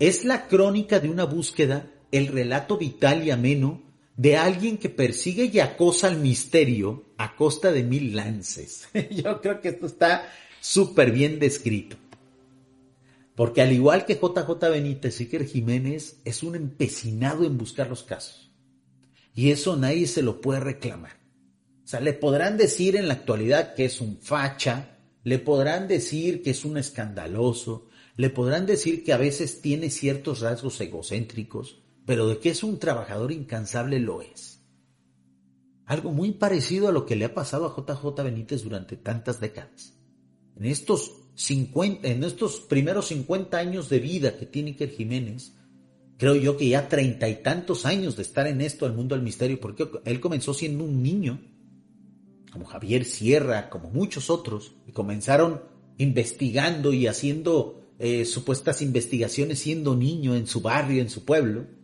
Es la crónica de una búsqueda, el relato vital y ameno de alguien que persigue y acosa al misterio a costa de mil lances. Yo creo que esto está súper bien descrito. Porque al igual que JJ Benítez, Iker Jiménez es un empecinado en buscar los casos. Y eso nadie se lo puede reclamar. O sea, le podrán decir en la actualidad que es un facha, le podrán decir que es un escandaloso, le podrán decir que a veces tiene ciertos rasgos egocéntricos, pero de que es un trabajador incansable lo es. Algo muy parecido a lo que le ha pasado a JJ Benítez durante tantas décadas. En estos, 50, en estos primeros 50 años de vida que tiene Iker Jiménez, creo yo que ya treinta y tantos años de estar en esto, el mundo del misterio, porque él comenzó siendo un niño, como Javier Sierra, como muchos otros, y comenzaron investigando y haciendo eh, supuestas investigaciones siendo niño en su barrio, en su pueblo,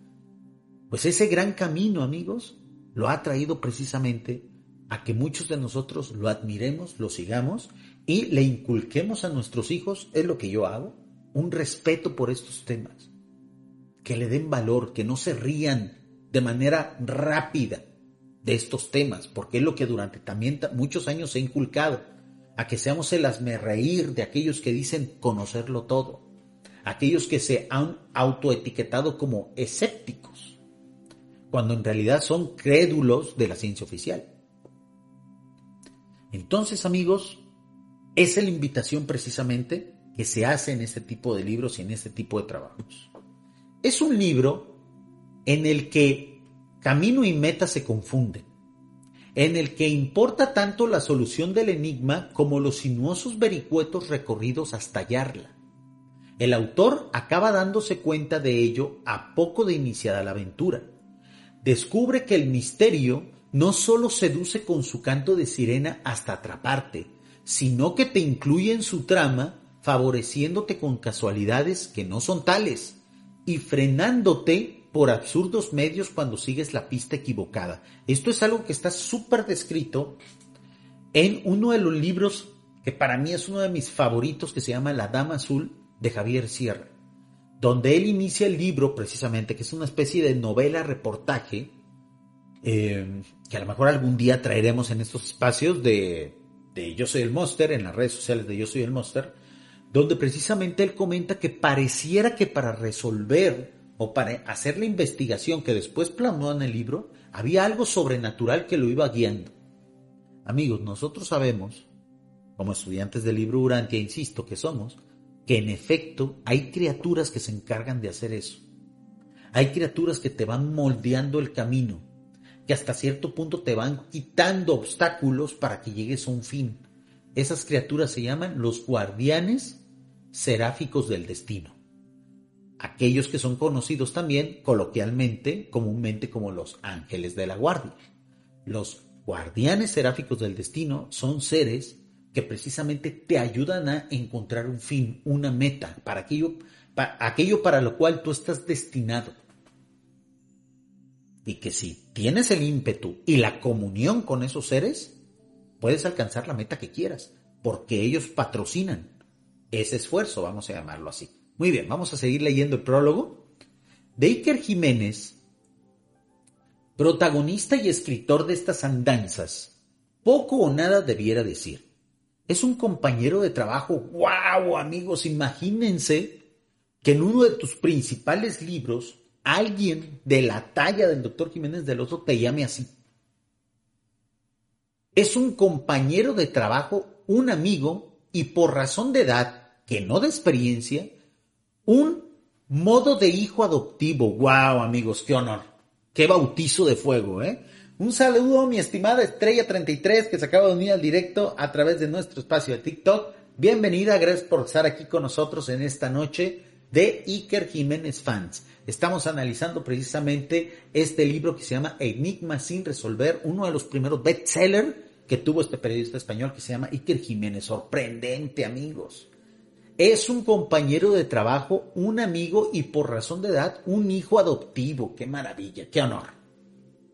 pues ese gran camino, amigos, lo ha traído precisamente a que muchos de nosotros lo admiremos, lo sigamos y le inculquemos a nuestros hijos, es lo que yo hago, un respeto por estos temas. Que le den valor, que no se rían de manera rápida de estos temas, porque es lo que durante también muchos años ha inculcado, a que seamos el reír de aquellos que dicen conocerlo todo, aquellos que se han autoetiquetado como escépticos, cuando en realidad son crédulos de la ciencia oficial. Entonces, amigos, es la invitación precisamente que se hace en este tipo de libros y en este tipo de trabajos. Es un libro en el que camino y meta se confunden, en el que importa tanto la solución del enigma como los sinuosos vericuetos recorridos hasta hallarla. El autor acaba dándose cuenta de ello a poco de iniciada la aventura. Descubre que el misterio no solo seduce con su canto de sirena hasta atraparte, sino que te incluye en su trama, favoreciéndote con casualidades que no son tales y frenándote por absurdos medios cuando sigues la pista equivocada. Esto es algo que está súper descrito en uno de los libros que para mí es uno de mis favoritos, que se llama La Dama Azul de Javier Sierra, donde él inicia el libro precisamente, que es una especie de novela reportaje, eh, que a lo mejor algún día traeremos en estos espacios de, de Yo Soy el Monster, en las redes sociales de Yo Soy el Monster, donde precisamente él comenta que pareciera que para resolver o para hacer la investigación que después plasmó en el libro, había algo sobrenatural que lo iba guiando. Amigos, nosotros sabemos, como estudiantes del libro Urantia, insisto que somos, que en efecto hay criaturas que se encargan de hacer eso. Hay criaturas que te van moldeando el camino, que hasta cierto punto te van quitando obstáculos para que llegues a un fin. Esas criaturas se llaman los guardianes seráficos del destino. Aquellos que son conocidos también coloquialmente, comúnmente como los ángeles de la guardia. Los guardianes seráficos del destino son seres que precisamente te ayudan a encontrar un fin, una meta, para aquello, para aquello para lo cual tú estás destinado. Y que si tienes el ímpetu y la comunión con esos seres, puedes alcanzar la meta que quieras, porque ellos patrocinan ese esfuerzo, vamos a llamarlo así. Muy bien, vamos a seguir leyendo el prólogo. De Iker Jiménez, protagonista y escritor de estas andanzas, poco o nada debiera decir. Es un compañero de trabajo. ¡Wow, amigos! Imagínense que en uno de tus principales libros alguien de la talla del doctor Jiménez del Oso te llame así. Es un compañero de trabajo, un amigo y por razón de edad, que no de experiencia, un modo de hijo adoptivo. ¡Wow, amigos! ¡Qué honor! ¡Qué bautizo de fuego, eh! Un saludo, mi estimada Estrella 33, que se acaba de unir al directo a través de nuestro espacio de TikTok. Bienvenida, gracias por estar aquí con nosotros en esta noche de Iker Jiménez Fans. Estamos analizando precisamente este libro que se llama Enigma sin resolver, uno de los primeros bestsellers que tuvo este periodista español que se llama Iker Jiménez. Sorprendente, amigos. Es un compañero de trabajo, un amigo y por razón de edad, un hijo adoptivo. Qué maravilla, qué honor.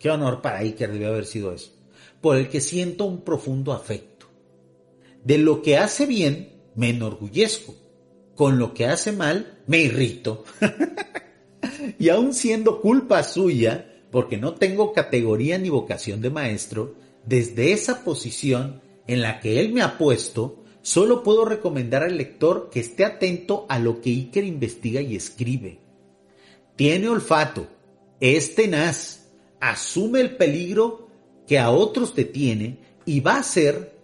Qué honor para Iker debe haber sido eso. Por el que siento un profundo afecto. De lo que hace bien, me enorgullezco. Con lo que hace mal, me irrito. y aun siendo culpa suya, porque no tengo categoría ni vocación de maestro, desde esa posición en la que él me ha puesto, solo puedo recomendar al lector que esté atento a lo que Iker investiga y escribe. Tiene olfato, es tenaz, asume el peligro que a otros detiene y va a hacer,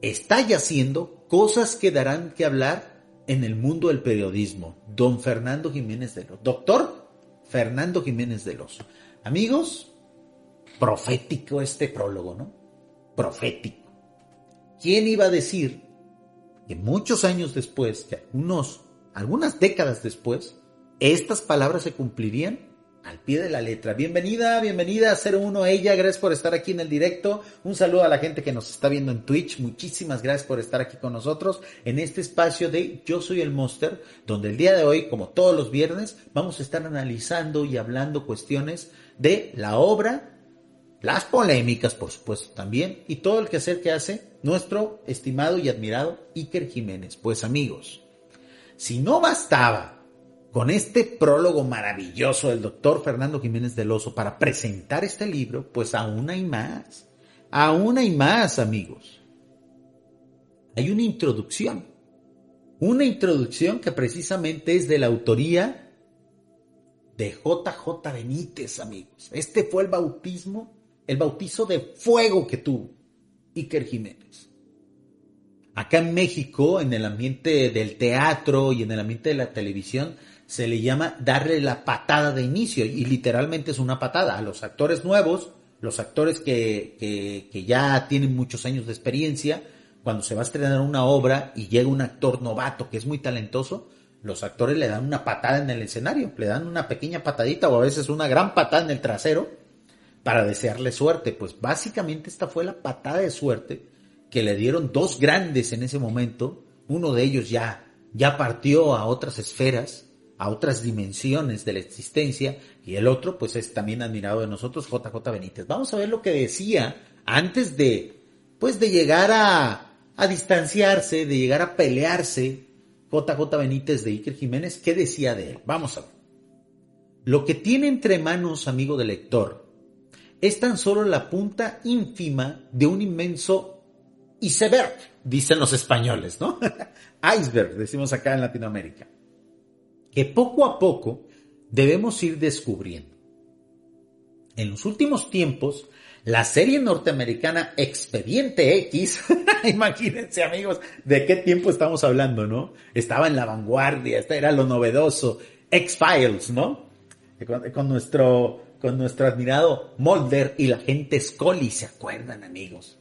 está ya haciendo cosas que darán que hablar en el mundo del periodismo. Don Fernando Jiménez de los. Doctor Fernando Jiménez de los. Amigos, profético este prólogo, ¿no? Profético. ¿Quién iba a decir que muchos años después, que unos, algunas décadas después, estas palabras se cumplirían al pie de la letra. Bienvenida, bienvenida a 01 ella, gracias por estar aquí en el directo. Un saludo a la gente que nos está viendo en Twitch. Muchísimas gracias por estar aquí con nosotros en este espacio de Yo soy el Monster, donde el día de hoy, como todos los viernes, vamos a estar analizando y hablando cuestiones de la obra las polémicas, por supuesto, también, y todo el quehacer que hace nuestro estimado y admirado Iker Jiménez. Pues amigos, si no bastaba con este prólogo maravilloso del doctor Fernando Jiménez del Oso para presentar este libro, pues aún hay más. Aún hay más, amigos. Hay una introducción. Una introducción que precisamente es de la autoría de JJ Benítez, amigos. Este fue el bautismo, el bautizo de fuego que tuvo Iker Jiménez. Acá en México, en el ambiente del teatro y en el ambiente de la televisión, se le llama darle la patada de inicio y literalmente es una patada a los actores nuevos, los actores que, que, ya tienen muchos años de experiencia, cuando se va a estrenar una obra y llega un actor novato que es muy talentoso, los actores le dan una patada en el escenario, le dan una pequeña patadita o a veces una gran patada en el trasero para desearle suerte. Pues básicamente esta fue la patada de suerte que le dieron dos grandes en ese momento. Uno de ellos ya, ya partió a otras esferas a otras dimensiones de la existencia y el otro pues es también admirado de nosotros JJ Benítez. Vamos a ver lo que decía antes de pues de llegar a, a distanciarse, de llegar a pelearse JJ Benítez de Iker Jiménez, ¿qué decía de él? Vamos a ver. Lo que tiene entre manos, amigo del lector, es tan solo la punta ínfima de un inmenso iceberg, dicen los españoles, ¿no? Iceberg, decimos acá en Latinoamérica que poco a poco debemos ir descubriendo. En los últimos tiempos, la serie norteamericana Expediente X, imagínense amigos, de qué tiempo estamos hablando, ¿no? Estaba en la vanguardia, este era lo novedoso, X-Files, ¿no? Con, nuestro, con nuestro admirado Mulder y la gente Scully, ¿se acuerdan amigos?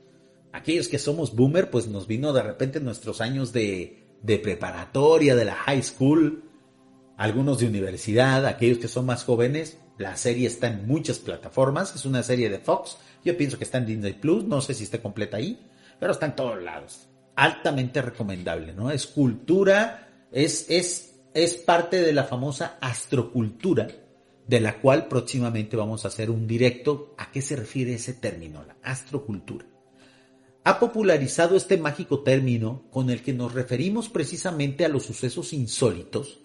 Aquellos que somos boomer, pues nos vino de repente nuestros años de, de preparatoria, de la high school, algunos de universidad, aquellos que son más jóvenes, la serie está en muchas plataformas, es una serie de Fox, yo pienso que está en Disney Plus, no sé si está completa ahí, pero está en todos lados. Altamente recomendable, ¿no? Es cultura, es, es, es parte de la famosa astrocultura, de la cual próximamente vamos a hacer un directo. ¿A qué se refiere ese término, la astrocultura? Ha popularizado este mágico término con el que nos referimos precisamente a los sucesos insólitos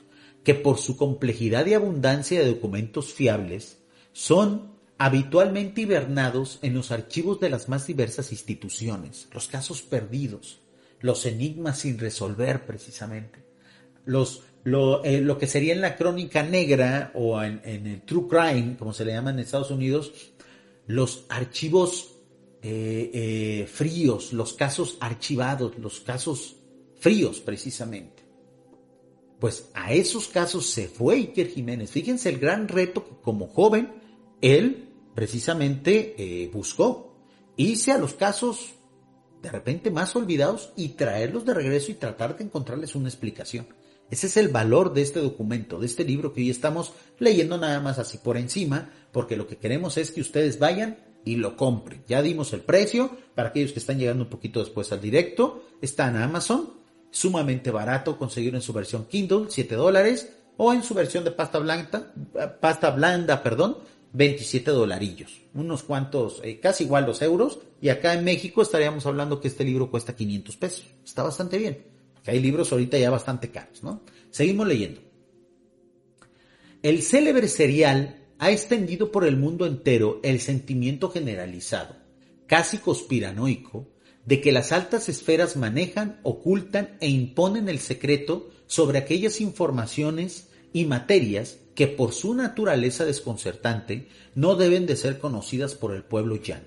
que por su complejidad y abundancia de documentos fiables son habitualmente hibernados en los archivos de las más diversas instituciones, los casos perdidos, los enigmas sin resolver precisamente, los, lo, eh, que sería en la crónica negra o en, el true crime, como se le llama en Estados Unidos, los archivos eh, eh, fríos, los casos archivados, los casos fríos precisamente. Pues a esos casos se fue Iker Jiménez. Fíjense el gran reto que como joven él precisamente eh, buscó. Irse a los casos de repente más olvidados y traerlos de regreso y tratar de encontrarles una explicación. Ese es el valor de este documento, de este libro que hoy estamos leyendo nada más así por encima, porque lo que queremos es que ustedes vayan y lo compren. Ya dimos el precio para aquellos que están llegando un poquito después al directo. Está en Amazon sumamente barato conseguir en su versión Kindle, 7 dólares, o en su versión de pasta blanda, pasta blanda, perdón, 27 dolarillos, unos cuantos, eh, casi igual los euros, y acá en México estaríamos hablando que este libro cuesta 500 pesos, está bastante bien, hay libros ahorita ya bastante caros, ¿no? Seguimos leyendo. El célebre serial ha extendido por el mundo entero el sentimiento generalizado, casi conspiranoico, de que las altas esferas manejan, ocultan e imponen el secreto sobre aquellas informaciones y materias que por su naturaleza desconcertante no deben de ser conocidas por el pueblo llano.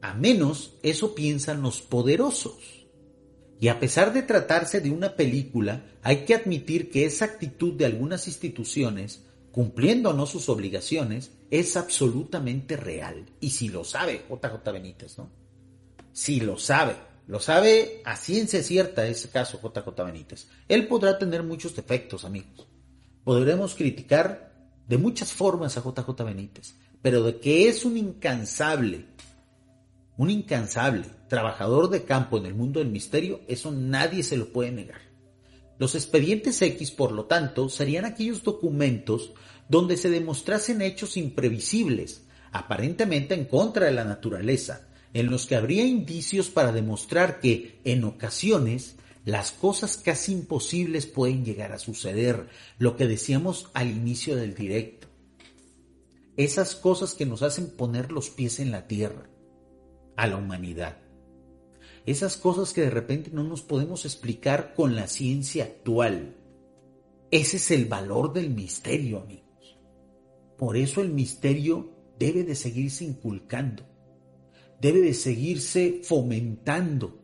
A menos eso piensan los poderosos. Y a pesar de tratarse de una película, hay que admitir que esa actitud de algunas instituciones, cumpliendo o no sus obligaciones, es absolutamente real. Y si lo sabe JJ Benítez, ¿no? Si lo sabe, lo sabe a ciencia cierta ese caso JJ Benítez. Él podrá tener muchos defectos, amigos. Podremos criticar de muchas formas a JJ Benítez, pero de que es un incansable, un incansable trabajador de campo en el mundo del misterio, eso nadie se lo puede negar. Los expedientes X, por lo tanto, serían aquellos documentos donde se demostrasen hechos imprevisibles, aparentemente en contra de la naturaleza, en los que habría indicios para demostrar que, en ocasiones, Las cosas casi imposibles pueden llegar a suceder, lo que decíamos al inicio del directo. Esas cosas que nos hacen poner los pies en la tierra, a la humanidad. Esas cosas que de repente no nos podemos explicar con la ciencia actual. Ese es el valor del misterio, amigos. Por eso el misterio debe de seguirse inculcando, debe de seguirse fomentando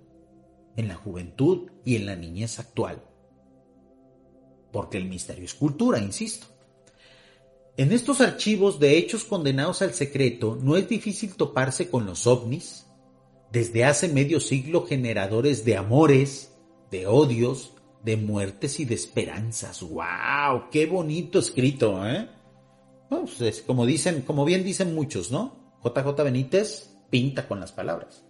en la juventud y en la niñez actual. Porque el misterio es cultura, insisto. En estos archivos de hechos condenados al secreto no es difícil toparse con los ovnis, desde hace medio siglo generadores de amores, de odios, de muertes y de esperanzas. ¡Wow! ¡Qué bonito escrito, eh! Pues como dicen, como bien dicen muchos, ¿no? JJ Benítez pinta con las palabras.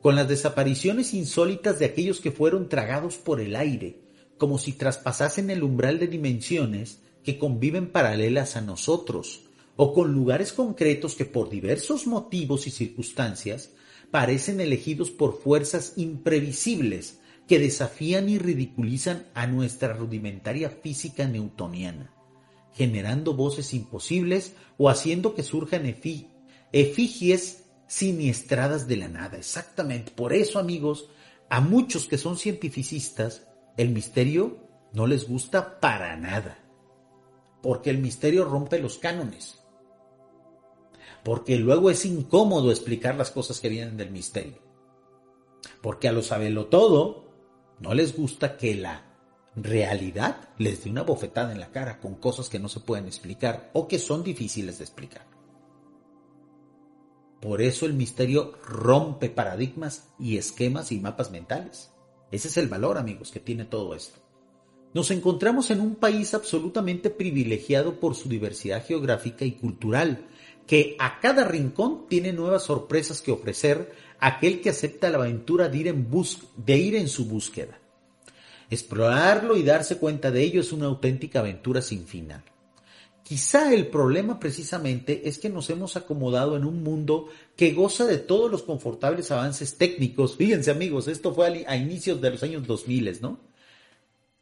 Con las desapariciones insólitas de aquellos que fueron tragados por el aire, como si traspasasen el umbral de dimensiones que conviven paralelas a nosotros, o con lugares concretos que por diversos motivos y circunstancias parecen elegidos por fuerzas imprevisibles que desafían y ridiculizan a nuestra rudimentaria física newtoniana, generando voces imposibles o haciendo que surjan efigies siniestradas de la nada. Exactamente. Por eso, amigos, a muchos que son cientificistas, el misterio no les gusta para nada. Porque el misterio rompe los cánones. Porque luego es incómodo explicar las cosas que vienen del misterio. Porque a lo sabelo todo no les gusta que la realidad les dé una bofetada en la cara con cosas que no se pueden explicar o que son difíciles de explicar. Por eso el misterio rompe paradigmas y esquemas y mapas mentales. Ese es el valor, amigos, que tiene todo esto. Nos encontramos en un país absolutamente privilegiado por su diversidad geográfica y cultural, que a cada rincón tiene nuevas sorpresas que ofrecer a aquel que acepta la aventura de ir en, de ir en su búsqueda. Explorarlo y darse cuenta de ello es una auténtica aventura sin final. Quizá el problema precisamente es que nos hemos acomodado en un mundo que goza de todos los confortables avances técnicos. Fíjense amigos, esto fue a inicios de los años 2000, ¿no?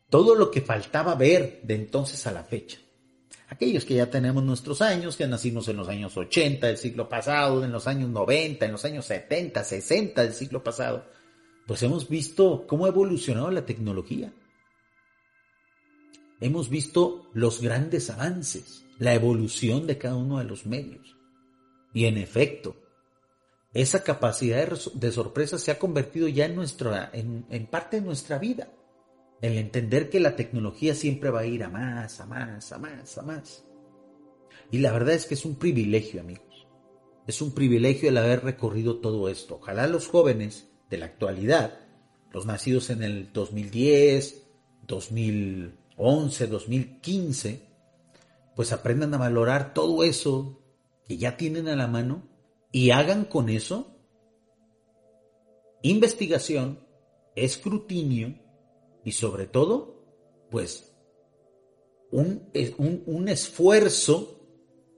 Todo lo que faltaba ver de entonces a la fecha. Aquellos que ya tenemos nuestros años, que nacimos en los años 80 del siglo pasado, en los años 90, en los años 70, 60 del siglo pasado, pues hemos visto cómo ha evolucionado la tecnología hemos visto los grandes avances, la evolución de cada uno de los medios. Y en efecto, esa capacidad de, sorpresa se ha convertido ya en, nuestra, en, parte de nuestra vida. El entender que la tecnología siempre va a ir a más, a más, a más, a más. Y la verdad es que es un privilegio, amigos. Es un privilegio el haber recorrido todo esto. Ojalá los jóvenes de la actualidad, los nacidos en el 2010, 2000, 11, 2015, pues aprendan a valorar todo eso que ya tienen a la mano y hagan con eso investigación, escrutinio y sobre todo, pues un, un, un esfuerzo,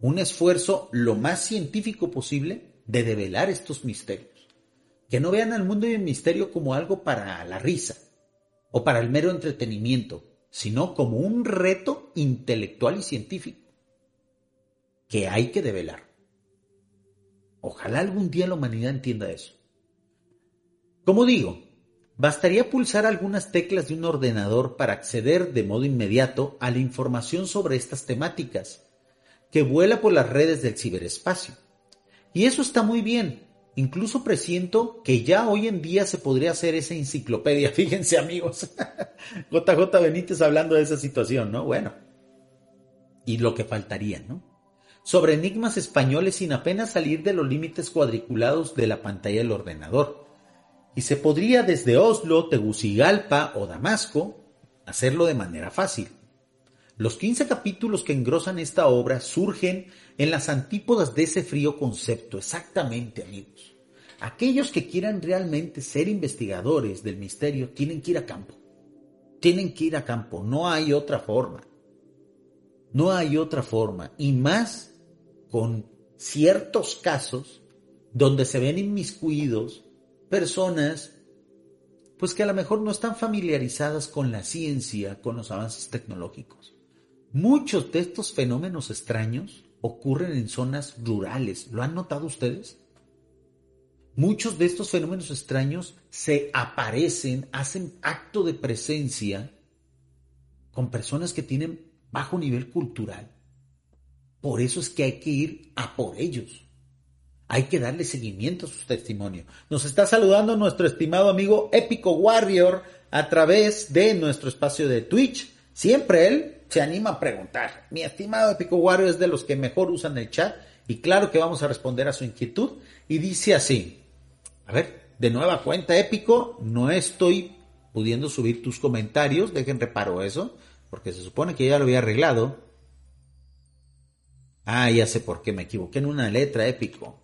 un esfuerzo lo más científico posible de develar estos misterios. Que no vean al mundo y el misterio como algo para la risa o para el mero entretenimiento, sino como un reto intelectual y científico que hay que develar. Ojalá algún día la humanidad entienda eso. Como digo, bastaría pulsar algunas teclas de un ordenador para acceder de modo inmediato a la información sobre estas temáticas, que vuela por las redes del ciberespacio. Y eso está muy bien, Incluso presiento que ya hoy en día se podría hacer esa enciclopedia. Fíjense amigos, JJ Benítez hablando de esa situación, ¿no? Bueno, y lo que faltaría, ¿no? Sobre enigmas españoles sin apenas salir de los límites cuadriculados de la pantalla del ordenador. Y se podría desde Oslo, Tegucigalpa o Damasco hacerlo de manera fácil. Los 15 capítulos que engrosan esta obra surgen en las antípodas de ese frío concepto, exactamente amigos. Aquellos que quieran realmente ser investigadores del misterio tienen que ir a campo. Tienen que ir a campo, no hay otra forma. No hay otra forma. Y más con ciertos casos donde se ven inmiscuidos personas pues que a lo mejor no están familiarizadas con la ciencia, con los avances tecnológicos. Muchos de estos fenómenos extraños ocurren en zonas rurales. ¿Lo han notado ustedes? Muchos de estos fenómenos extraños se aparecen, hacen acto de presencia con personas que tienen bajo nivel cultural. Por eso es que hay que ir a por ellos. Hay que darle seguimiento a sus testimonios. Nos está saludando nuestro estimado amigo Épico Warrior a través de nuestro espacio de Twitch. Siempre él se anima a preguntar. Mi estimado Épico Warrior es de los que mejor usan el chat y claro que vamos a responder a su inquietud. Y dice así, a ver, de nueva cuenta Épico, no estoy pudiendo subir tus comentarios, dejen reparo eso, porque se supone que ya lo había arreglado. Ah, ya sé por qué me equivoqué en una letra Épico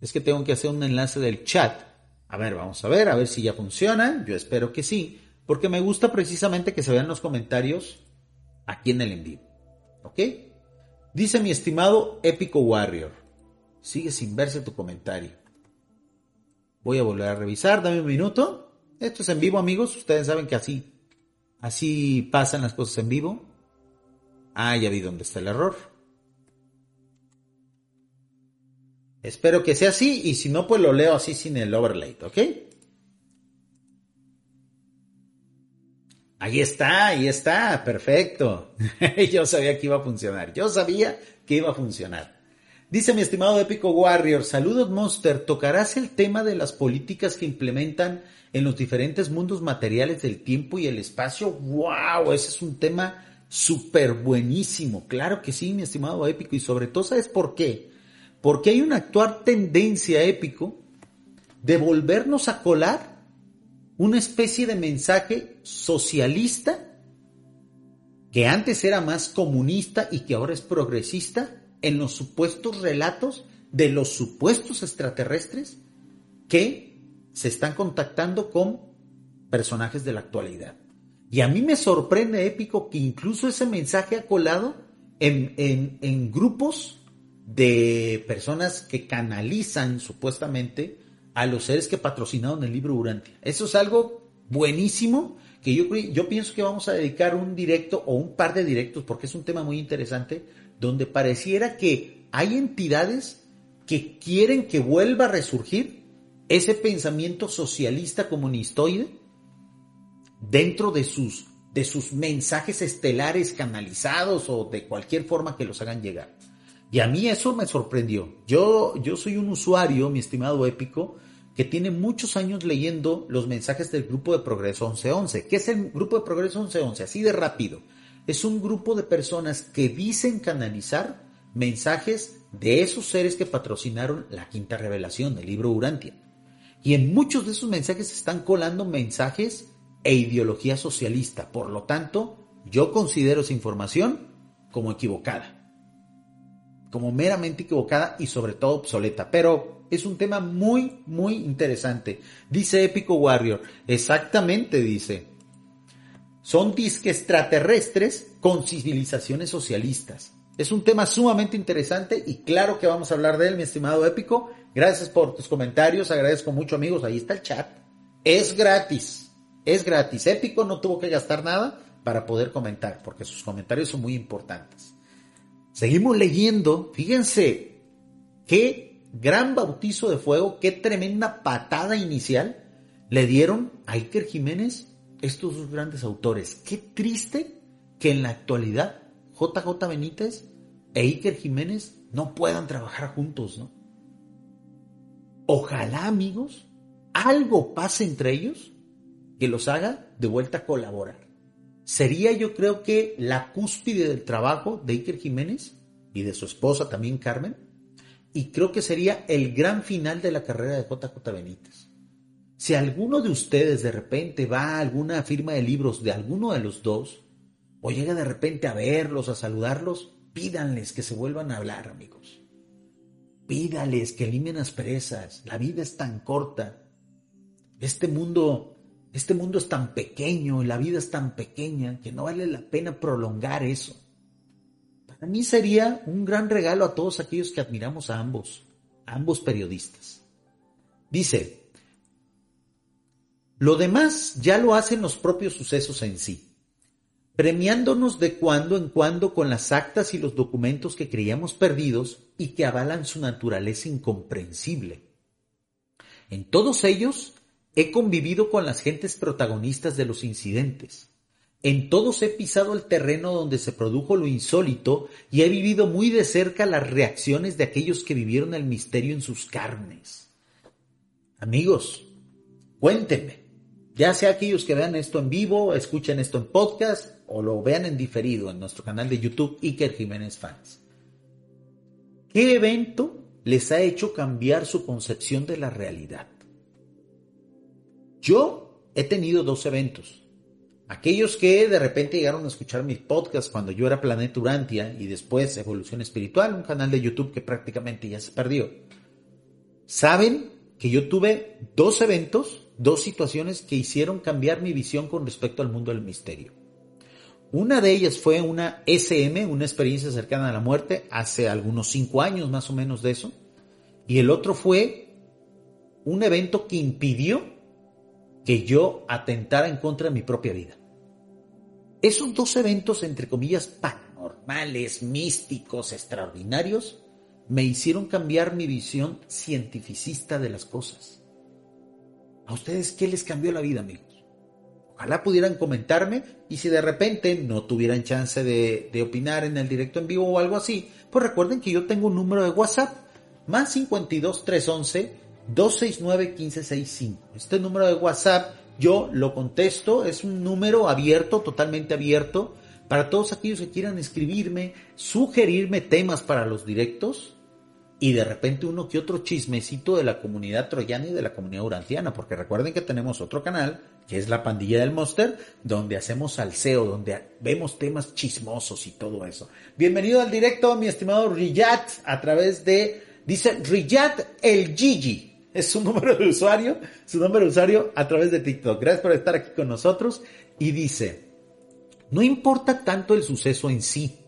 es que tengo que hacer un enlace del chat. A ver, vamos a ver, a ver si ya funciona. Yo espero que sí, porque me gusta precisamente que se vean los comentarios aquí en el envío. ¿Ok? Dice mi estimado Épico Warrior. Sigue sin verse tu comentario. Voy a volver a revisar, dame un minuto. Esto es en vivo, amigos. Ustedes saben que así, así pasan las cosas en vivo. Ah, ya vi dónde está el error. Espero que sea así y si no, pues lo leo así sin el overlay, ¿ok? Ahí está, ahí está, perfecto. Yo sabía que iba a funcionar, yo sabía que iba a funcionar. Dice mi estimado Épico Warrior, saludos Monster, ¿tocarás el tema de las políticas que implementan en los diferentes mundos materiales del tiempo y el espacio? ¡Wow! Ese es un tema súper buenísimo. Claro que sí, mi estimado Épico, y sobre todo, ¿sabes por qué? Porque hay una actual tendencia épico de volvernos a colar una especie de mensaje socialista que antes era más comunista y que ahora es progresista en los supuestos relatos de los supuestos extraterrestres que se están contactando con personajes de la actualidad. Y a mí me sorprende épico que incluso ese mensaje ha colado en, en, en grupos de personas que canalizan supuestamente a los seres que patrocinaron el libro Urantia. Eso es algo buenísimo que yo, yo pienso que vamos a dedicar un directo o un par de directos porque es un tema muy interesante donde pareciera que hay entidades que quieren que vuelva a resurgir ese pensamiento socialista comunistoide dentro de sus, de sus mensajes estelares canalizados o de cualquier forma que los hagan llegar. Y a mí eso me sorprendió. Yo, yo soy un usuario, mi estimado épico, que tiene muchos años leyendo los mensajes del Grupo de Progreso 1111. ¿Qué es el Grupo de Progreso 1111? Así de rápido. Es un grupo de personas que dicen canalizar mensajes de esos seres que patrocinaron la quinta revelación del libro Urantia. Y en muchos de esos mensajes están colando mensajes e ideología socialista. Por lo tanto, yo considero esa información como equivocada como meramente equivocada y sobre todo obsoleta. Pero es un tema muy, muy interesante. Dice Épico Warrior, exactamente dice, son disques extraterrestres con civilizaciones socialistas. Es un tema sumamente interesante y claro que vamos a hablar de él, mi estimado Épico. Gracias por tus comentarios, agradezco mucho amigos, ahí está el chat. Es gratis, es gratis. Épico no tuvo que gastar nada para poder comentar, porque sus comentarios son muy importantes. Seguimos leyendo, fíjense, qué gran bautizo de fuego, qué tremenda patada inicial le dieron a Iker Jiménez estos dos grandes autores. Qué triste que en la actualidad JJ Benítez e Iker Jiménez no puedan trabajar juntos, ¿no? Ojalá, amigos, algo pase entre ellos que los haga de vuelta a colaborar sería yo creo que la cúspide del trabajo de Iker Jiménez y de su esposa también Carmen, y creo que sería el gran final de la carrera de JJ Benítez. Si alguno de ustedes de repente va a alguna firma de libros de alguno de los dos, o llega de repente a verlos, a saludarlos, pídanles que se vuelvan a hablar, amigos. Pídales que eliminen asperezas. La vida es tan corta. Este mundo este mundo es tan pequeño la vida es tan pequeña que no vale la pena prolongar eso. Para mí sería un gran regalo a todos aquellos que admiramos a ambos, a ambos periodistas. Dice, Lo demás ya lo hacen los propios sucesos en sí, premiándonos de cuando en cuando con las actas y los documentos que creíamos perdidos y que avalan su naturaleza incomprensible. En todos ellos he convivido con las gentes protagonistas de los incidentes. En todos he pisado el terreno donde se produjo lo insólito y he vivido muy de cerca las reacciones de aquellos que vivieron el misterio en sus carnes. Amigos, cuéntenme, ya sea aquellos que vean esto en vivo, escuchen esto en podcast o lo vean en diferido en nuestro canal de YouTube Iker Jiménez Fans. ¿Qué evento les ha hecho cambiar su concepción de la realidad? Yo he tenido dos eventos. Aquellos que de repente llegaron a escuchar mis podcasts cuando yo era Planeta Urantia y después Evolución Espiritual, un canal de YouTube que prácticamente ya se perdió, saben que yo tuve dos eventos dos situaciones que hicieron cambiar mi visión con respecto al mundo del misterio. Una de ellas fue una SM, una experiencia cercana a la muerte, hace algunos cinco años más o menos de eso. Y el otro fue un evento que impidió que yo atentara en contra de mi propia vida. Esos dos eventos, entre comillas, paranormales, místicos, extraordinarios, me hicieron cambiar mi visión cientificista de las cosas. ¿A ustedes qué les cambió la vida, amigos? Ojalá pudieran comentarme y si de repente no tuvieran chance de, opinar en el directo en vivo o algo así, pues recuerden que yo tengo un número de WhatsApp, más 52 311 269 1565. Este número de WhatsApp yo lo contesto, es un número abierto, totalmente abierto, para todos aquellos que quieran escribirme, sugerirme temas para los directos y de repente uno que otro chismecito de la comunidad troyana y de la comunidad urantiana, porque recuerden que tenemos otro canal, que es la pandilla del Monster, donde hacemos salseo, donde vemos temas chismosos y todo eso. Bienvenido al directo, mi estimado Riyad, a través de, dice Riyad el Gigi, es su número de usuario, su número de usuario a través de TikTok. Gracias por estar aquí con nosotros. Y dice, no importa tanto el suceso en sí,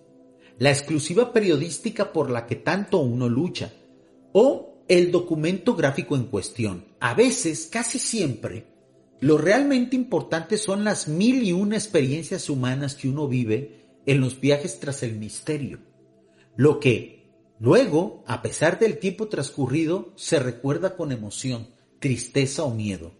la exclusiva periodística por la que tanto uno lucha, o el documento gráfico en cuestión. A veces, casi siempre, lo realmente importante son las mil y una experiencias humanas que uno vive en los viajes tras el misterio. Lo que, luego, a pesar del tiempo transcurrido, se recuerda con emoción, tristeza o miedo.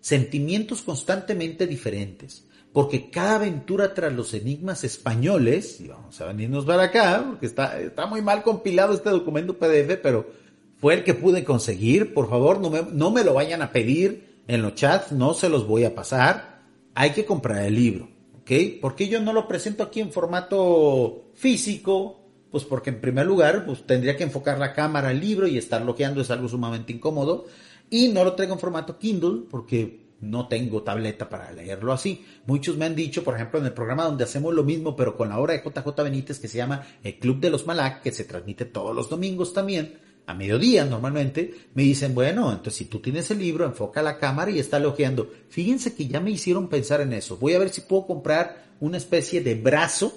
Sentimientos constantemente diferentes porque cada aventura tras los enigmas españoles, y vamos a venirnos para acá, porque está, está muy mal compilado este documento PDF, pero fue el que pude conseguir, por favor, no me, no me lo vayan a pedir en los chats, no se los voy a pasar, hay que comprar el libro, ¿ok? porque yo no lo presento aquí en formato físico? Pues porque en primer lugar, pues tendría que enfocar la cámara al libro y estar bloqueando es algo sumamente incómodo, y no lo traigo en formato Kindle, porque no tengo tableta para leerlo así. Muchos me han dicho, por ejemplo, en el programa donde hacemos lo mismo, pero con la obra de JJ Benítez que se llama El Club de los Malac, que se transmite todos los domingos también, a mediodía normalmente, me dicen, bueno, entonces si tú tienes el libro, enfoca la cámara y está elogiando. Fíjense que ya me hicieron pensar en eso. Voy a ver si puedo comprar una especie de brazo,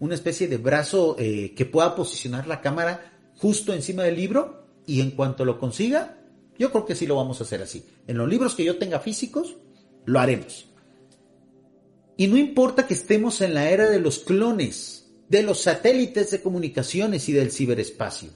una especie de brazo eh, que pueda posicionar la cámara justo encima del libro y en cuanto lo consiga, yo creo que sí lo vamos a hacer así. En los libros que yo tenga físicos, lo haremos. Y no importa que estemos en la era de los clones, de los satélites de comunicaciones y del ciberespacio.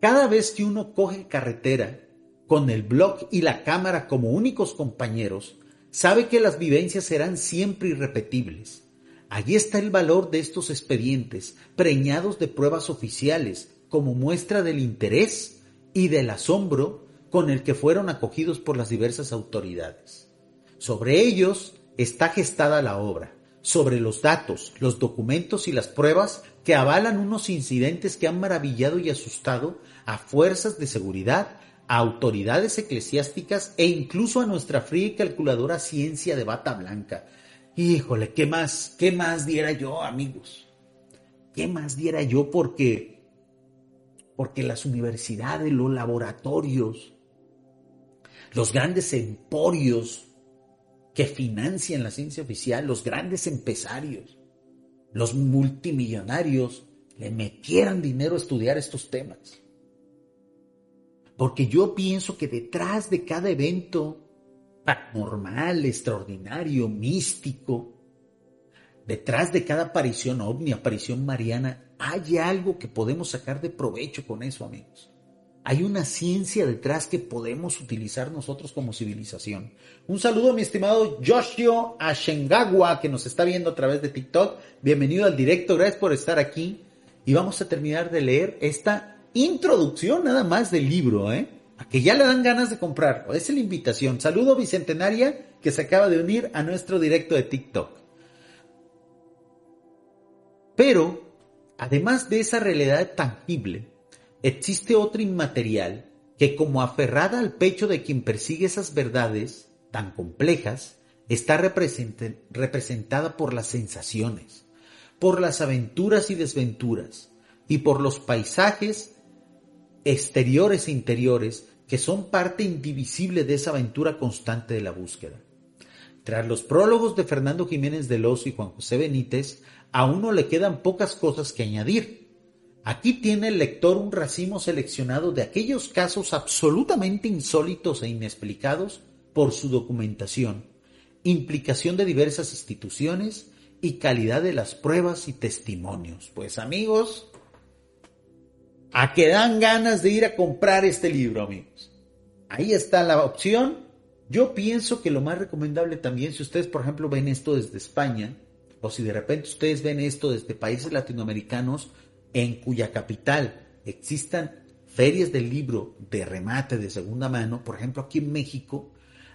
Cada vez que uno coge carretera con el blog y la cámara como únicos compañeros, sabe que las vivencias serán siempre irrepetibles. Allí está el valor de estos expedientes, preñados de pruebas oficiales, como muestra del interés y del asombro con el que fueron acogidos por las diversas autoridades. Sobre ellos está gestada la obra, sobre los datos, los documentos y las pruebas que avalan unos incidentes que han maravillado y asustado a fuerzas de seguridad, a autoridades eclesiásticas e incluso a nuestra fría y calculadora ciencia de bata blanca. Híjole, ¿qué más? ¿Qué más diera yo, amigos? ¿Qué más diera yo? Porque, porque las universidades, los laboratorios, los grandes emporios que financian la ciencia oficial, los grandes empresarios, los multimillonarios, le metieran dinero a estudiar estos temas. Porque yo pienso que detrás de cada evento paranormal, extraordinario, místico. Detrás de cada aparición ovni, aparición mariana, hay algo que podemos sacar de provecho con eso, amigos. Hay una ciencia detrás que podemos utilizar nosotros como civilización. Un saludo a mi estimado Yoshio Ashengawa que nos está viendo a través de TikTok. Bienvenido al directo, gracias por estar aquí. Y vamos a terminar de leer esta introducción nada más del libro, ¿eh? Que ya le dan ganas de comprarlo. Es la invitación. Saludo Bicentenaria que se acaba de unir a nuestro directo de TikTok. Pero, además de esa realidad tangible, existe otra inmaterial que como aferrada al pecho de quien persigue esas verdades tan complejas, está representada por las sensaciones, por las aventuras y desventuras, y por los paisajes exteriores e interiores que son parte indivisible de esa aventura constante de la búsqueda. Tras los prólogos de Fernando Jiménez de Los y Juan José Benítez, a uno le quedan pocas cosas que añadir. Aquí tiene el lector un racimo seleccionado de aquellos casos absolutamente insólitos e inexplicados por su documentación, implicación de diversas instituciones y calidad de las pruebas y testimonios. Pues amigos, a que dan ganas de ir a comprar este libro, amigos. Ahí está la opción. Yo pienso que lo más recomendable también, si ustedes, por ejemplo, ven esto desde España, o si de repente ustedes ven esto desde países latinoamericanos, en cuya capital existan ferias del libro de remate de segunda mano, por ejemplo aquí en México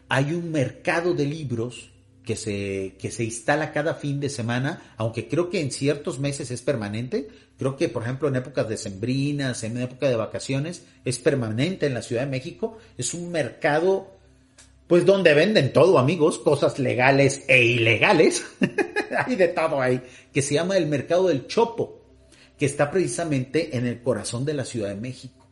hay un mercado de libros que se, que se instala cada fin de semana, aunque creo que en ciertos meses es permanente, creo que por ejemplo en épocas decembrinas, en época de vacaciones, es permanente en la Ciudad de México, es un mercado pues donde venden todo amigos, cosas legales e ilegales, hay de todo ahí, que se llama el mercado del Chopo que está precisamente en el corazón de la Ciudad de México.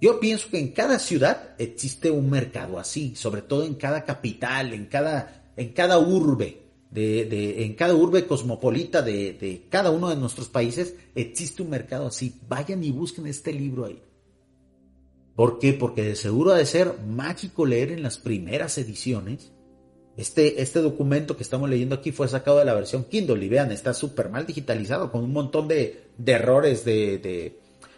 Yo pienso que en cada ciudad existe un mercado así, sobre todo en cada capital, en cada, en cada urbe, de, en cada urbe cosmopolita de, de cada uno de nuestros países existe un mercado así. Vayan y busquen este libro ahí. ¿Por qué? Porque de seguro ha de ser mágico leer en las primeras ediciones este, este documento que estamos leyendo aquí fue sacado de la versión Kindle y vean, está súper mal digitalizado con un montón de, errores de... de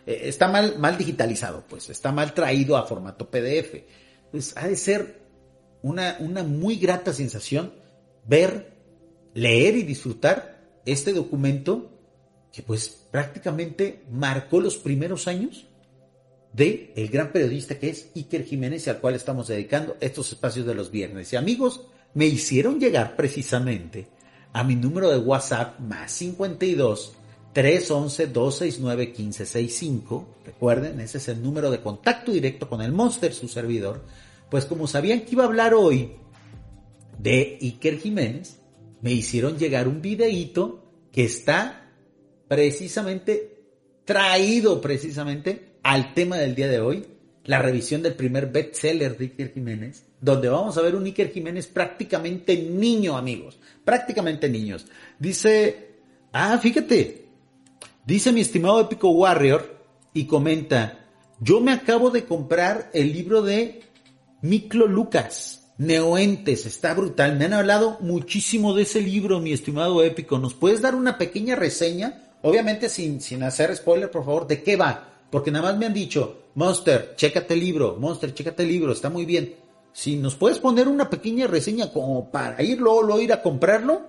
eh, está mal, mal digitalizado, pues, está mal traído a formato PDF. Pues ha de ser una, una muy grata sensación ver, leer y disfrutar este documento que pues prácticamente marcó los primeros años de el gran periodista que es Iker Jiménez al cual estamos dedicando estos espacios de los viernes. Y amigos, me hicieron llegar precisamente a mi número de WhatsApp más 52 311 269 1565. Recuerden, ese es el número de contacto directo con el Monster, su servidor. Pues como sabían que iba a hablar hoy de Iker Jiménez, me hicieron llegar un videíto que está precisamente traído precisamente al tema del día de hoy, la revisión del primer bestseller de Iker Jiménez, donde vamos a ver un Iker Jiménez prácticamente niño, amigos, prácticamente niños. Dice, ah, fíjate, dice mi estimado Épico Warrior y comenta, yo me acabo de comprar el libro de Miklo Lucas, Neoentes, está brutal, me han hablado muchísimo de ese libro, mi estimado Épico, ¿nos puedes dar una pequeña reseña? Obviamente sin, sin hacer spoiler, por favor, ¿de qué va? Porque nada más me han dicho, Monster, chécate el libro, Monster, chécate el libro, está muy bien si nos puedes poner una pequeña reseña como para irlo o ir a comprarlo,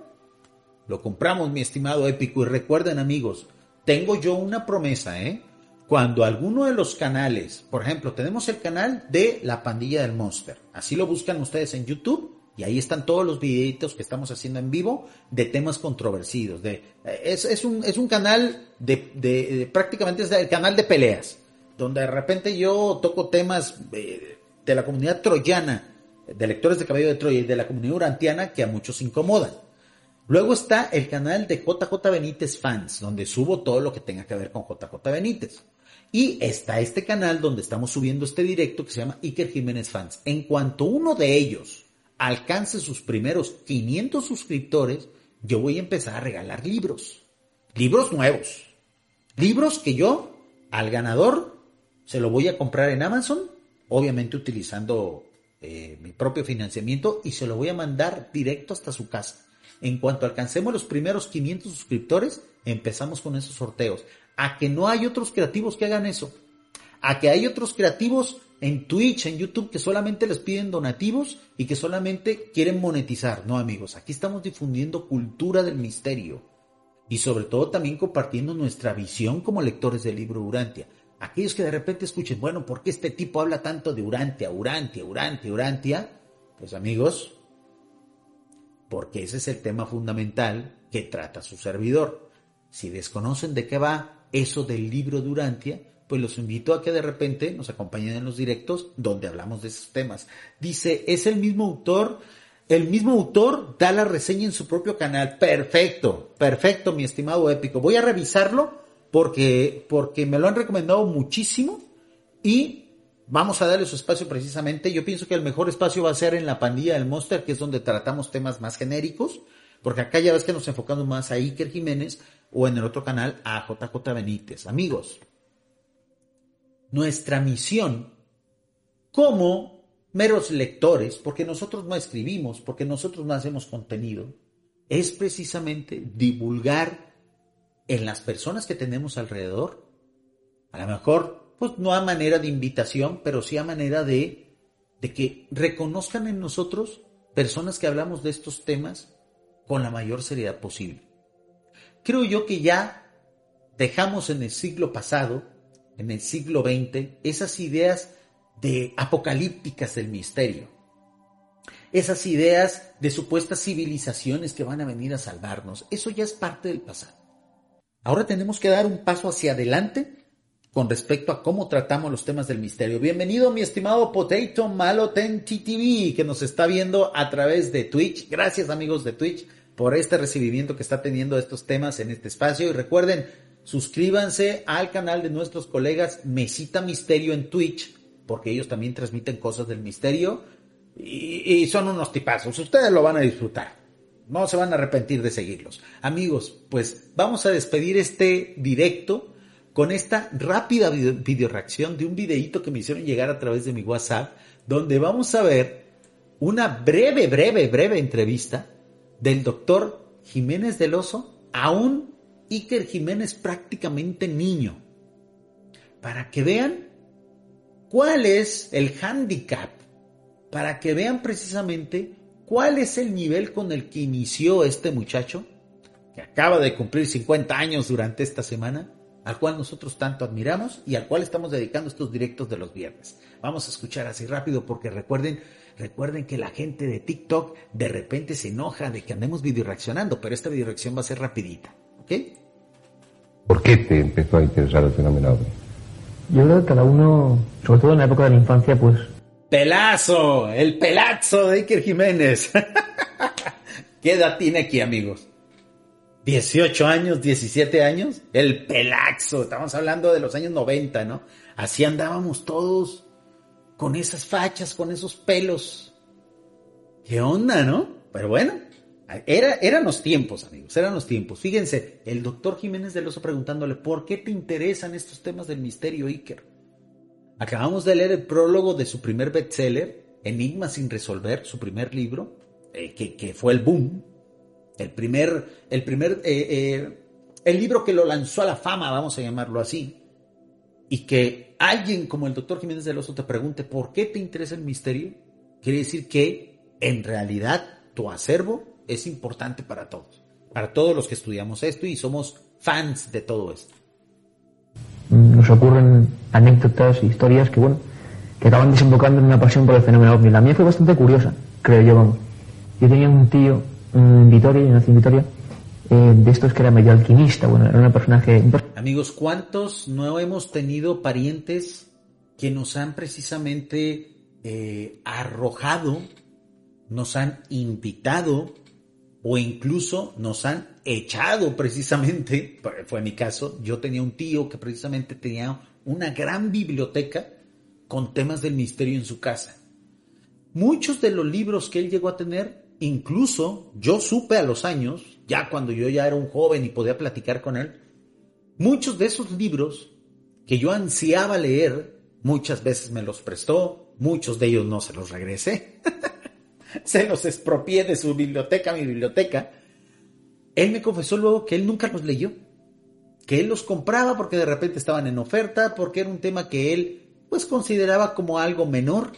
lo compramos, mi estimado épico. Y recuerden, amigos, tengo yo una promesa, ¿eh? Cuando alguno de los canales, por ejemplo, tenemos el canal de La Pandilla del Monster. Así lo buscan ustedes en YouTube y ahí están todos los videitos que estamos haciendo en vivo de temas controversidos. De, es, un, es un canal de, prácticamente es el canal de peleas, donde de repente yo toco temas eh, de la comunidad troyana, de lectores de Cabello de Troya y de la comunidad urantiana que a muchos incomodan. Luego está el canal de JJ Benítez Fans, donde subo todo lo que tenga que ver con JJ Benítez. Y está este canal donde estamos subiendo este directo que se llama Iker Jiménez Fans. En cuanto uno de ellos alcance sus primeros 500 suscriptores, yo voy a empezar a regalar libros. Libros nuevos. Libros que yo al ganador se lo voy a comprar en Amazon obviamente utilizando eh, mi propio financiamiento y se lo voy a mandar directo hasta su casa. En cuanto alcancemos los primeros 500 suscriptores, empezamos con esos sorteos. A que no hay otros creativos que hagan eso. A que hay otros creativos en Twitch, en YouTube, que solamente les piden donativos y que solamente quieren monetizar. No, amigos, aquí estamos difundiendo cultura del misterio y sobre todo también compartiendo nuestra visión como lectores del libro Urantia. Aquellos que de repente escuchen, bueno, ¿por qué este tipo habla tanto de Urantia, Urantia, Urantia, Urantia? Pues amigos, porque ese es el tema fundamental que trata su servidor. Si desconocen de qué va eso del libro de Urantia, pues los invito a que de repente nos acompañen en los directos donde hablamos de esos temas. Dice, es el mismo autor, el mismo autor da la reseña en su propio canal. Perfecto, perfecto, mi estimado épico. Voy a revisarlo porque, porque me lo han recomendado muchísimo y vamos a darle su espacio precisamente. Yo pienso que el mejor espacio va a ser en la pandilla del Monster, que es donde tratamos temas más genéricos, porque acá ya ves que nos enfocamos más a Iker Jiménez o en el otro canal a JJ Benítez. Amigos, nuestra misión como meros lectores, porque nosotros no escribimos, porque nosotros no hacemos contenido, es precisamente divulgar en las personas que tenemos alrededor, a lo mejor, pues no a manera de invitación, pero sí a manera de, de que reconozcan en nosotros personas que hablamos de estos temas con la mayor seriedad posible. Creo yo que ya dejamos en el siglo pasado en el siglo XX esas ideas de apocalípticas del misterio, esas ideas de supuestas civilizaciones que van a venir a salvarnos, eso ya es parte del pasado. Ahora tenemos que dar un paso hacia adelante con respecto a cómo tratamos los temas del misterio. Bienvenido mi estimado Potato Maloten TTV que nos está viendo a través de Twitch. Gracias amigos de Twitch por este recibimiento que está teniendo estos temas en este espacio y recuerden Suscríbanse al canal de nuestros colegas Mesita Misterio en Twitch, porque ellos también transmiten cosas del misterio y, son unos tipazos. Ustedes lo van a disfrutar. No se van a arrepentir de seguirlos. Amigos, pues vamos a despedir este directo con esta rápida video, reacción de un videíto que me hicieron llegar a través de mi WhatsApp, donde vamos a ver una breve, breve, breve entrevista del doctor Jiménez del Oso a un Iker Jiménez prácticamente niño, para que vean cuál es el handicap, para que vean precisamente cuál es el nivel con el que inició este muchacho, que acaba de cumplir 50 años durante esta semana, al cual nosotros tanto admiramos y al cual estamos dedicando estos directos de los viernes. Vamos a escuchar así rápido porque recuerden, recuerden que la gente de TikTok de repente se enoja de que andemos video reaccionando, pero esta video reacción va a ser rapidita, ¿ok? ¿Por qué te empezó a interesar el fenómeno? Yo creo que cada uno, sobre todo en la época de la infancia, pues... Pelazo, el pelazo de Iker Jiménez. ¿Qué edad tiene aquí, amigos? 18 años, 17 años. El pelazo, estamos hablando de los años 90, ¿no? Así andábamos todos con esas fachas, con esos pelos. ¿Qué onda, no? Pero bueno, era, eran los tiempos, amigos, eran los tiempos. Fíjense, el doctor Jiménez del Oso preguntándole, ¿por qué te interesan estos temas del misterio Iker? Acabamos de leer el prólogo de su primer bestseller, Enigma sin resolver, su primer libro, eh, que, fue el boom. El primer, el primer, eh, eh, el libro que lo lanzó a la fama, vamos a llamarlo así. Y que alguien como el doctor Jiménez del Oso te pregunte, ¿por qué te interesa el misterio? Quiere decir que, en realidad, tu acervo es importante para todos, para todos los que estudiamos esto y somos fans de todo esto. Nos ocurren anécdotas, historias que, bueno, que acaban desembocando en una pasión por el fenómeno ovni. La mía fue bastante curiosa, creo yo, Yo tenía un tío en Vitoria, yo nací Vitoria, eh, de estos que era medio alquimista, bueno, era un personaje... Amigos, ¿cuántos no hemos tenido parientes que nos han precisamente eh, arrojado, nos han invitado o incluso nos han echado precisamente, fue mi caso, yo tenía un tío que precisamente tenía una gran biblioteca con temas del misterio en su casa. Muchos de los libros que él llegó a tener, incluso yo supe a los años, ya cuando yo ya era un joven y podía platicar con él, muchos de esos libros que yo ansiaba leer, muchas veces me los prestó, muchos de ellos no se los regresé, se los expropié de su biblioteca, mi biblioteca, él me confesó luego que él nunca los leyó, que él los compraba porque de repente estaban en oferta, porque era un tema que él pues consideraba como algo menor,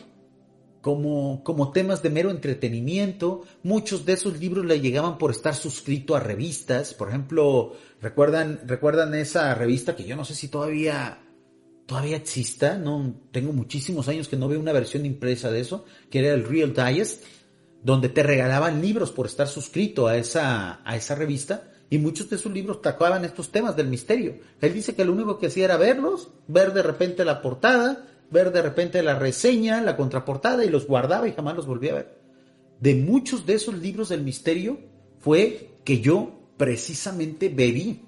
como, como temas de mero entretenimiento. Muchos de esos libros le llegaban por estar suscrito a revistas. Por ejemplo, ¿recuerdan, recuerdan esa revista que yo no sé si todavía, todavía exista? No, tengo muchísimos años que no veo una versión impresa de eso, que era el Real Digest, donde te regalaban libros por estar suscrito a esa, a esa revista. Y muchos de esos libros tocaban estos temas del misterio. Él dice que lo único que hacía era verlos, ver de repente la portada, ver de repente la reseña, la contraportada y los guardaba y jamás los volvía a ver. De muchos de esos libros del misterio fue que yo precisamente bebí.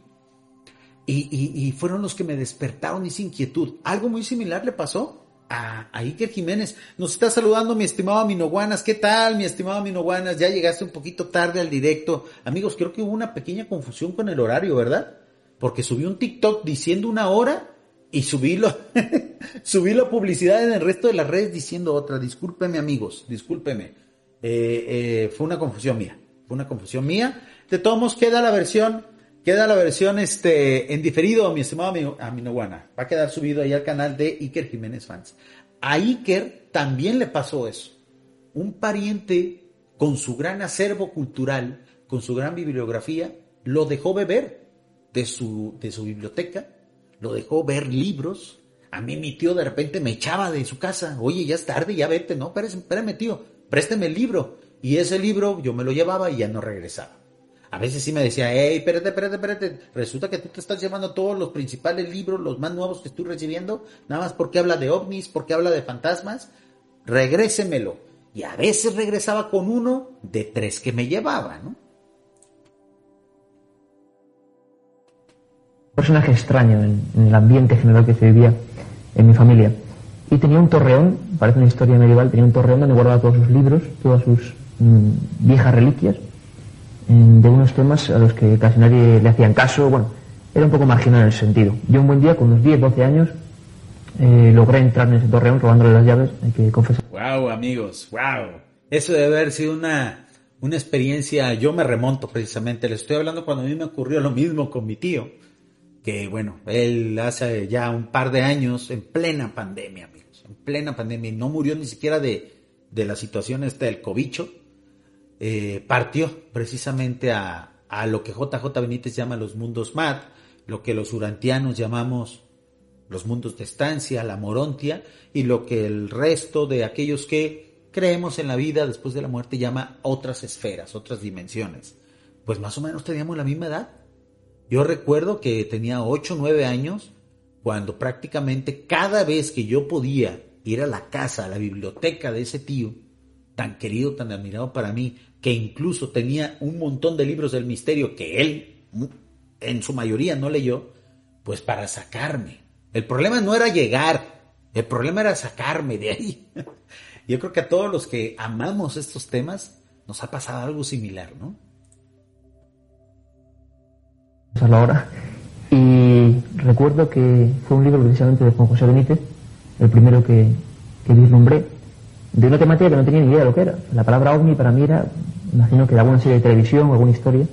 Y, fueron los que me despertaron esa inquietud. Algo muy similar le pasó a, a, Iker Jiménez. Nos está saludando mi estimado Aminoguanas. ¿Qué tal, mi estimado Aminoguanas? Ya llegaste un poquito tarde al directo. Amigos, creo que hubo una pequeña confusión con el horario, ¿verdad? Porque subí un TikTok diciendo una hora y subí, la publicidad en el resto de las redes diciendo otra. Discúlpeme amigos, discúlpeme. Eh, eh, fue una confusión mía, fue una confusión mía. De todos modos queda la versión, queda la versión este, en diferido, mi estimado Aminoguana. Va a quedar subido ahí al canal de Iker Jiménez Fans. A Iker también le pasó eso. Un pariente con su gran acervo cultural, con su gran bibliografía, lo dejó beber de su, de su biblioteca lo dejó ver libros. A mí mi tío de repente me echaba de su casa. Oye, ya es tarde, ya vete. No, espérame, espérame tío, présteme el libro. Y ese libro yo me lo llevaba y ya no regresaba. A veces sí me decía, hey, espérate, espérate, espérate. Resulta que tú te estás llevando todos los principales libros, los más nuevos que estoy recibiendo, nada más porque habla de ovnis, porque habla de fantasmas. Regrésemelo. Y a veces regresaba con uno de tres que me llevaba, ¿no? Personaje extraño en, el ambiente general que se vivía en mi familia. Y tenía un torreón, parece una historia medieval, tenía un torreón donde guardaba todos sus libros, todas sus mm, viejas reliquias, mm, de unos temas a los que casi nadie le hacían caso. Bueno, era un poco marginal en ese sentido. Yo un buen día, con unos 10, 12 años, eh, logré entrar en ese torreón robándole las llaves, hay que confesar. ¡Wow, amigos! ¡Wow! Eso debe haber sido una, una experiencia, yo me remonto precisamente, les estoy hablando cuando a mí me ocurrió lo mismo con mi tío que bueno, él hace ya un par de años, en plena pandemia, amigos, en plena pandemia, y no murió ni siquiera de, de la situación esta del cobicho, eh, partió precisamente a, a, lo que JJ Benítez llama los mundos mat, lo que los urantianos llamamos los mundos de estancia, la morontia, y lo que el resto de aquellos que creemos en la vida después de la muerte llama otras esferas, otras dimensiones. Pues más o menos teníamos la misma edad, yo recuerdo que tenía 8 o 9 años cuando prácticamente cada vez que yo podía ir a la casa, a la biblioteca de ese tío, tan querido, tan admirado para mí, que incluso tenía un montón de libros del misterio que él, en su mayoría, no leyó, pues para sacarme. El problema no era llegar, el problema era sacarme de ahí. Yo creo que a todos los que amamos estos temas nos ha pasado algo similar, ¿no? Ahora. Y recuerdo que fue un libro precisamente de Juan José Benítez, el primero que, que vislumbré, de una temática que no tenía ni idea de lo que era. La palabra ovni para mí era, imagino que de alguna serie de televisión o alguna historia.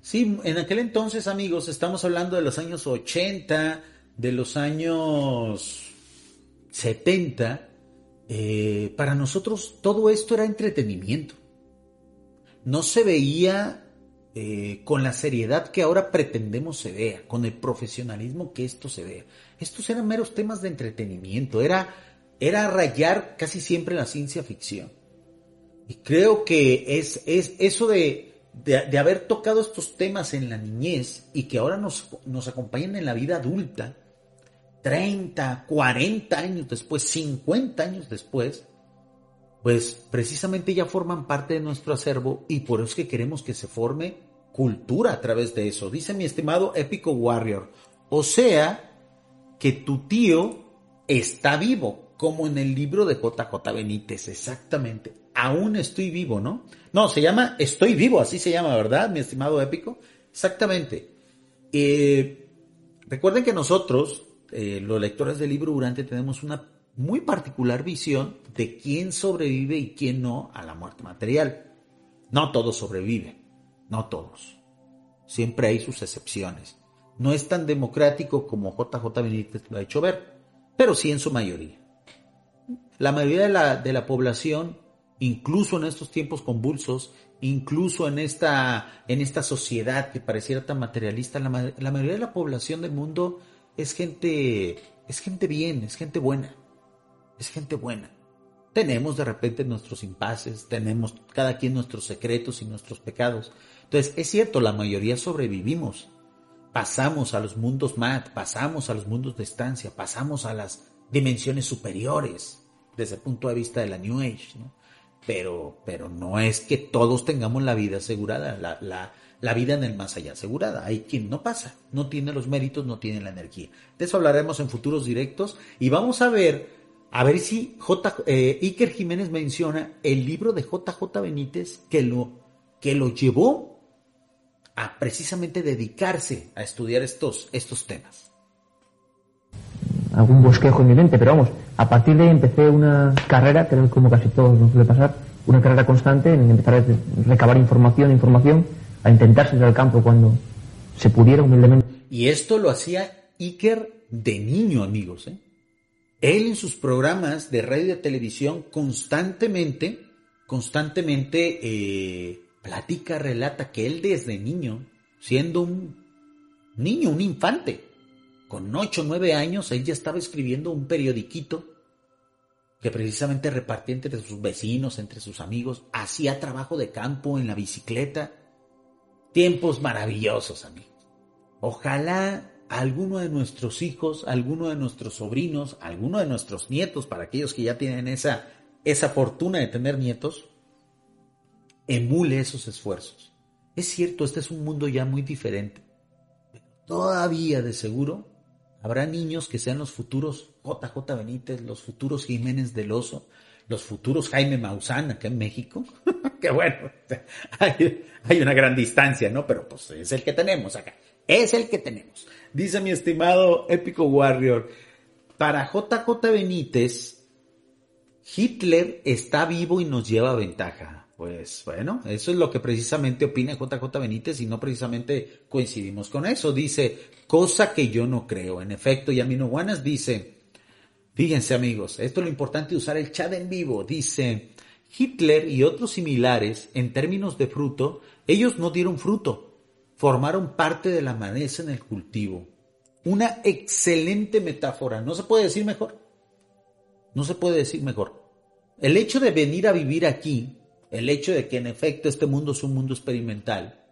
Sí, en aquel entonces, amigos, estamos hablando de los años 80, de los años 70. Eh, para nosotros todo esto era entretenimiento. No se veía eh, con la seriedad que ahora pretendemos se vea, con el profesionalismo que esto se vea. Estos eran meros temas de entretenimiento, era, era rayar casi siempre la ciencia ficción. Y creo que es, es eso de, de, haber tocado estos temas en la niñez y que ahora nos, nos acompañan en la vida adulta, 30, 40 años después, 50 años después, pues precisamente ya forman parte de nuestro acervo y por eso es que queremos que se forme cultura a través de eso. Dice mi estimado Épico Warrior. O sea, que tu tío está vivo, como en el libro de JJ Benítez, exactamente. Aún estoy vivo, ¿no? No, se llama Estoy vivo, así se llama, ¿verdad, mi estimado Épico? Exactamente. Eh, recuerden que nosotros, eh, los lectores del libro Durante, tenemos una muy particular visión de quién sobrevive y quién no a la muerte material. No todos sobreviven, no todos. Siempre hay sus excepciones. No es tan democrático como JJ Benítez lo ha hecho ver, pero sí en su mayoría. La mayoría de la, de la población, incluso en estos tiempos convulsos, incluso en esta, en esta sociedad que pareciera tan materialista, la, la mayoría de la población del mundo es gente, es gente bien, es gente buena, es gente buena. Tenemos de repente nuestros impases, tenemos cada quien nuestros secretos y nuestros pecados. Entonces, es cierto, la mayoría sobrevivimos. Pasamos a los mundos mat, pasamos a los mundos de estancia, pasamos a las dimensiones superiores desde el punto de vista de la New Age, ¿no? Pero, pero no es que todos tengamos la vida asegurada, la, la, la vida en el más allá asegurada. Hay quien no pasa, no tiene los méritos, no tiene la energía. De eso hablaremos en futuros directos y vamos a ver, a ver si J, eh, Iker Jiménez menciona el libro de JJ Benítez que lo, que lo llevó a precisamente dedicarse a estudiar estos, estos temas. Algún bosquejo en mi mente, pero vamos, a partir de ahí empecé una carrera, creo que como casi todos nos suele pasar, una carrera constante en empezar a recabar información, información, a intentar salir al campo cuando se pudiera humildemente. Y esto lo hacía Iker de niño, amigos. ¿eh? Él en sus programas de radio y de televisión constantemente, constantemente eh, platica, relata que él desde niño, siendo un niño, un infante, con 8 o 9 años, él ya estaba escribiendo un periodiquito que precisamente repartía entre sus vecinos, entre sus amigos, hacía trabajo de campo en la bicicleta. Tiempos maravillosos, amigos. Ojalá alguno de nuestros hijos, alguno de nuestros sobrinos, alguno de nuestros nietos, para aquellos que ya tienen esa, esa fortuna de tener nietos, emule esos esfuerzos. Es cierto, este es un mundo ya muy diferente. Todavía de seguro habrá niños que sean los futuros JJ Benítez, los futuros Jiménez del Oso, los futuros Jaime Maussan acá en México. que bueno, hay, hay, una gran distancia, ¿no? Pero pues es el que tenemos acá. Es el que tenemos. Dice mi estimado Épico Warrior, para JJ Benítez, Hitler está vivo y nos lleva ventaja. Pues bueno, eso es lo que precisamente opina JJ Benítez y no precisamente coincidimos con eso. Dice, cosa que yo no creo. En efecto, Yamino Guanas dice, fíjense amigos, esto es lo importante de usar el chat en vivo. Dice, Hitler y otros similares, en términos de fruto, ellos no dieron fruto, formaron parte de la maleza en el cultivo. Una excelente metáfora, no se puede decir mejor. No se puede decir mejor. El hecho de venir a vivir aquí el hecho de que en efecto este mundo es un mundo experimental,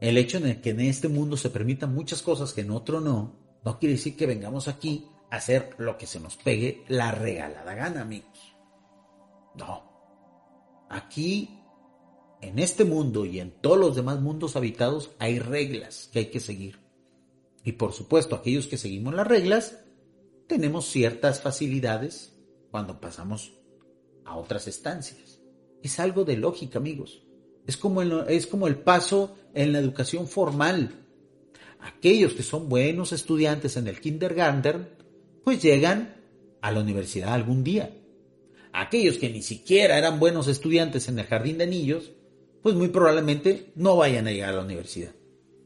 el hecho de que en este mundo se permitan muchas cosas que en otro no, no quiere decir que vengamos aquí a hacer lo que se nos pegue la regalada gana, amigos. No. Aquí, en este mundo y en todos los demás mundos habitados, hay reglas que hay que seguir. Y por supuesto, aquellos que seguimos las reglas, tenemos ciertas facilidades cuando pasamos a otras estancias. Es algo de lógica, amigos. Es como, el, es como el paso en la educación formal. Aquellos que son buenos estudiantes en el kindergarten, pues llegan a la universidad algún día. Aquellos que ni siquiera eran buenos estudiantes en el jardín de niños, pues muy probablemente no vayan a llegar a la universidad,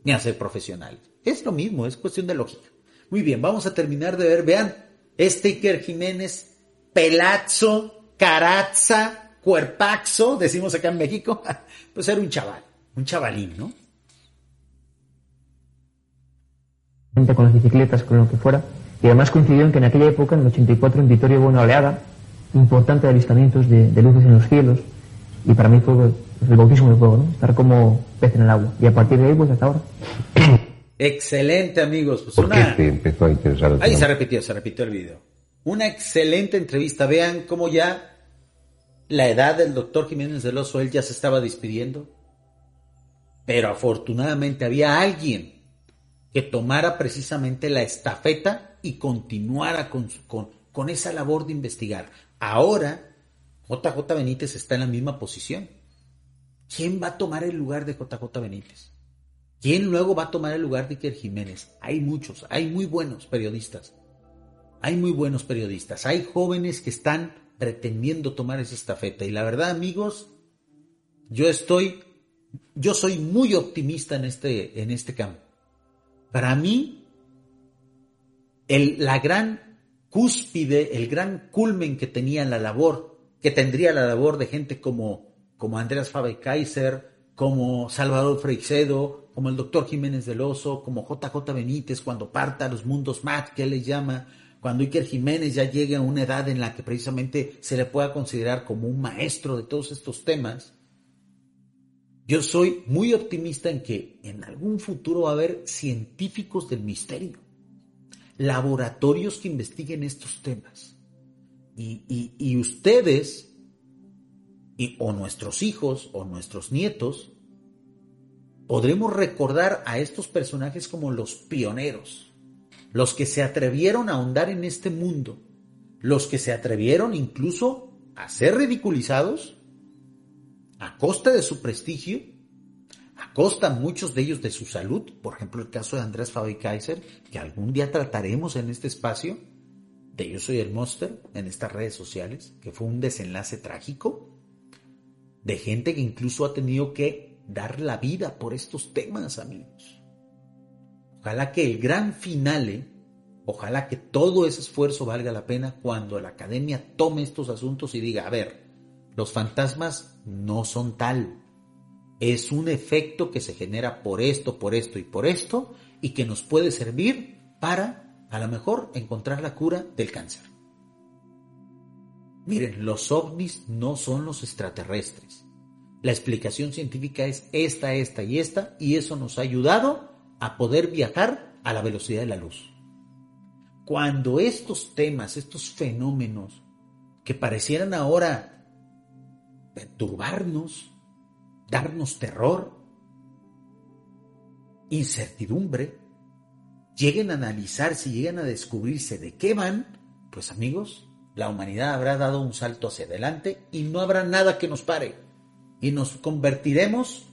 ni a ser profesionales. Es lo mismo, es cuestión de lógica. Muy bien, vamos a terminar de ver, vean, este Iker Jiménez, Pelazo, Carazza, cuerpaxo, decimos acá en México, pues era un chaval, un chavalín, ¿no? Con las bicicletas, con lo que fuera. Y además coincidió en que en aquella época, en el 84, en Vitoria hubo una oleada importante de avistamientos de, de luces en los cielos. Y para mí fue pues, el bautismo de fuego, ¿no? Estar como pez en el agua. Y a partir de ahí, pues hasta ahora. Excelente, amigos. Pues ¿Por una... qué te empezó a interesar el Ahí se repitió, se repitió el video. Una excelente entrevista. Vean cómo ya la edad del doctor Jiménez del Oso, él ya se estaba despidiendo. Pero afortunadamente había alguien que tomara precisamente la estafeta y continuara con, con esa labor de investigar. Ahora, JJ Benítez está en la misma posición. ¿Quién va a tomar el lugar de JJ Benítez? ¿Quién luego va a tomar el lugar de Iker Jiménez? Hay muchos, hay muy buenos periodistas. hay muy buenos periodistas, hay jóvenes que están pretendiendo tomar esa estafeta. Y la verdad, amigos, yo estoy, yo soy muy optimista en este, en este campo. Para mí, el, la gran cúspide, el gran culmen que tenía la labor, que tendría la labor de gente como, como Andreas Faber Kaiser, como Salvador Freixedo, como el doctor Jiménez del Oso, como JJ Benítez, cuando parta a los mundos más, que les llama, cuando Iker Jiménez ya llegue a una edad en la que precisamente se le pueda considerar como un maestro de todos estos temas, yo soy muy optimista en que en algún futuro va a haber científicos del misterio, laboratorios que investiguen estos temas. Y, ustedes, o nuestros hijos, o nuestros nietos, podremos recordar a estos personajes como los pioneros, los que se atrevieron a ahondar en este mundo, los que se atrevieron incluso a ser ridiculizados a costa de su prestigio, a costa muchos de ellos de su salud, por ejemplo el caso de Andrés Fabi Kaiser, que algún día trataremos en este espacio, de Yo Soy el Monster, en estas redes sociales, que fue un desenlace trágico, de gente que incluso ha tenido que dar la vida por estos temas, amigos. Ojalá que el gran finale, ojalá que todo ese esfuerzo valga la pena cuando la academia tome estos asuntos y diga, a ver, los fantasmas no son tal. Es un efecto que se genera por esto, por esto y por esto y que nos puede servir para, a lo mejor, encontrar la cura del cáncer. Miren, los ovnis no son los extraterrestres. La explicación científica es esta, esta y esta y eso nos ha ayudado a poder viajar a la velocidad de la luz. Cuando estos temas, estos fenómenos que parecieran ahora perturbarnos, darnos terror, incertidumbre, lleguen a analizarse, lleguen a descubrirse de qué van, pues amigos, la humanidad habrá dado un salto hacia adelante y no habrá nada que nos pare. Y nos convertiremos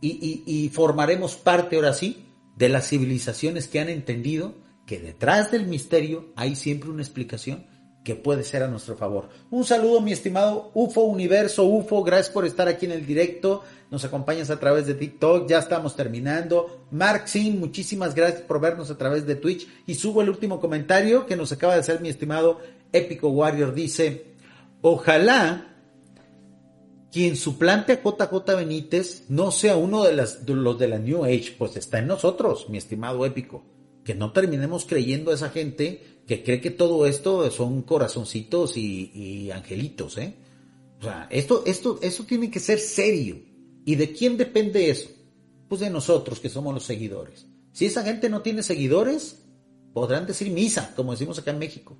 y, y formaremos parte ahora sí de las civilizaciones que han entendido que detrás del misterio hay siempre una explicación que puede ser a nuestro favor. Un saludo, mi estimado UFO Universo, UFO, gracias por estar aquí en el directo. Nos acompañas a través de TikTok, ya estamos terminando. Mark Sin, muchísimas gracias por vernos a través de Twitch. Y subo el último comentario que nos acaba de hacer mi estimado Épico Warrior. Dice, ojalá quien suplante a JJ Benítez no sea uno de, de los de la New Age, pues está en nosotros, mi estimado Épico. Que no terminemos creyendo a esa gente que cree que todo esto son corazoncitos y, angelitos, ¿eh? O sea, esto, esto, tiene que ser serio. ¿Y de quién depende eso? Pues de nosotros, que somos los seguidores. Si esa gente no tiene seguidores, podrán decir misa, como decimos acá en México.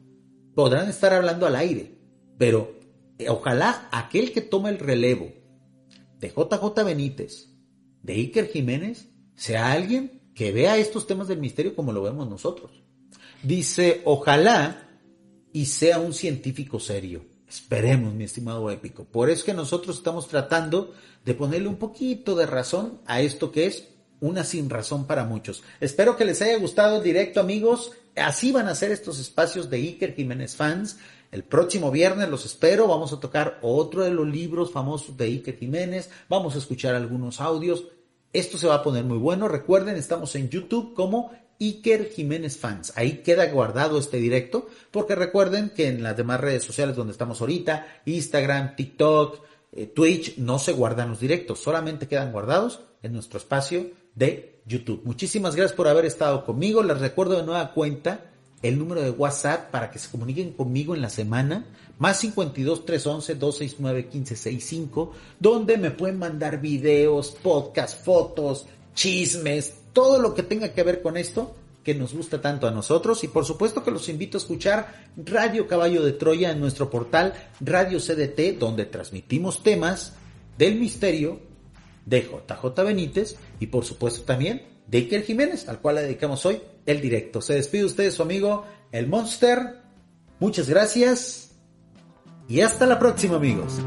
Podrán estar hablando al aire. Pero ojalá aquel que tome el relevo de JJ Benítez, de Iker Jiménez, sea alguien que vea estos temas del misterio como lo vemos nosotros. Dice, ojalá y sea un científico serio. Esperemos, mi estimado épico. Por eso que nosotros estamos tratando de ponerle un poquito de razón a esto que es una sin razón para muchos. Espero que les haya gustado el directo, amigos. Así van a ser estos espacios de Iker Jiménez Fans. El próximo viernes los espero. Vamos a tocar otro de los libros famosos de Iker Jiménez. Vamos a escuchar algunos audios. Esto se va a poner muy bueno. Recuerden, estamos en YouTube como Iker Jiménez Fans. Ahí queda guardado este directo, porque recuerden que en las demás redes sociales donde estamos ahorita, Instagram, TikTok, eh, Twitch, no se guardan los directos, solamente quedan guardados en nuestro espacio de YouTube. Muchísimas gracias por haber estado conmigo. Les recuerdo de nueva cuenta el número de WhatsApp para que se comuniquen conmigo en la semana, más 52 311 269 1565, donde me pueden mandar videos, podcasts, fotos, chismes, todo lo que tenga que ver con esto que nos gusta tanto a nosotros. Y por supuesto que los invito a escuchar Radio Caballo de Troya en nuestro portal Radio CDT donde transmitimos temas del misterio de JJ Benítez y por supuesto también de Iker Jiménez al cual le dedicamos hoy el directo. Se despide usted su amigo El Monster. Muchas gracias y hasta la próxima amigos.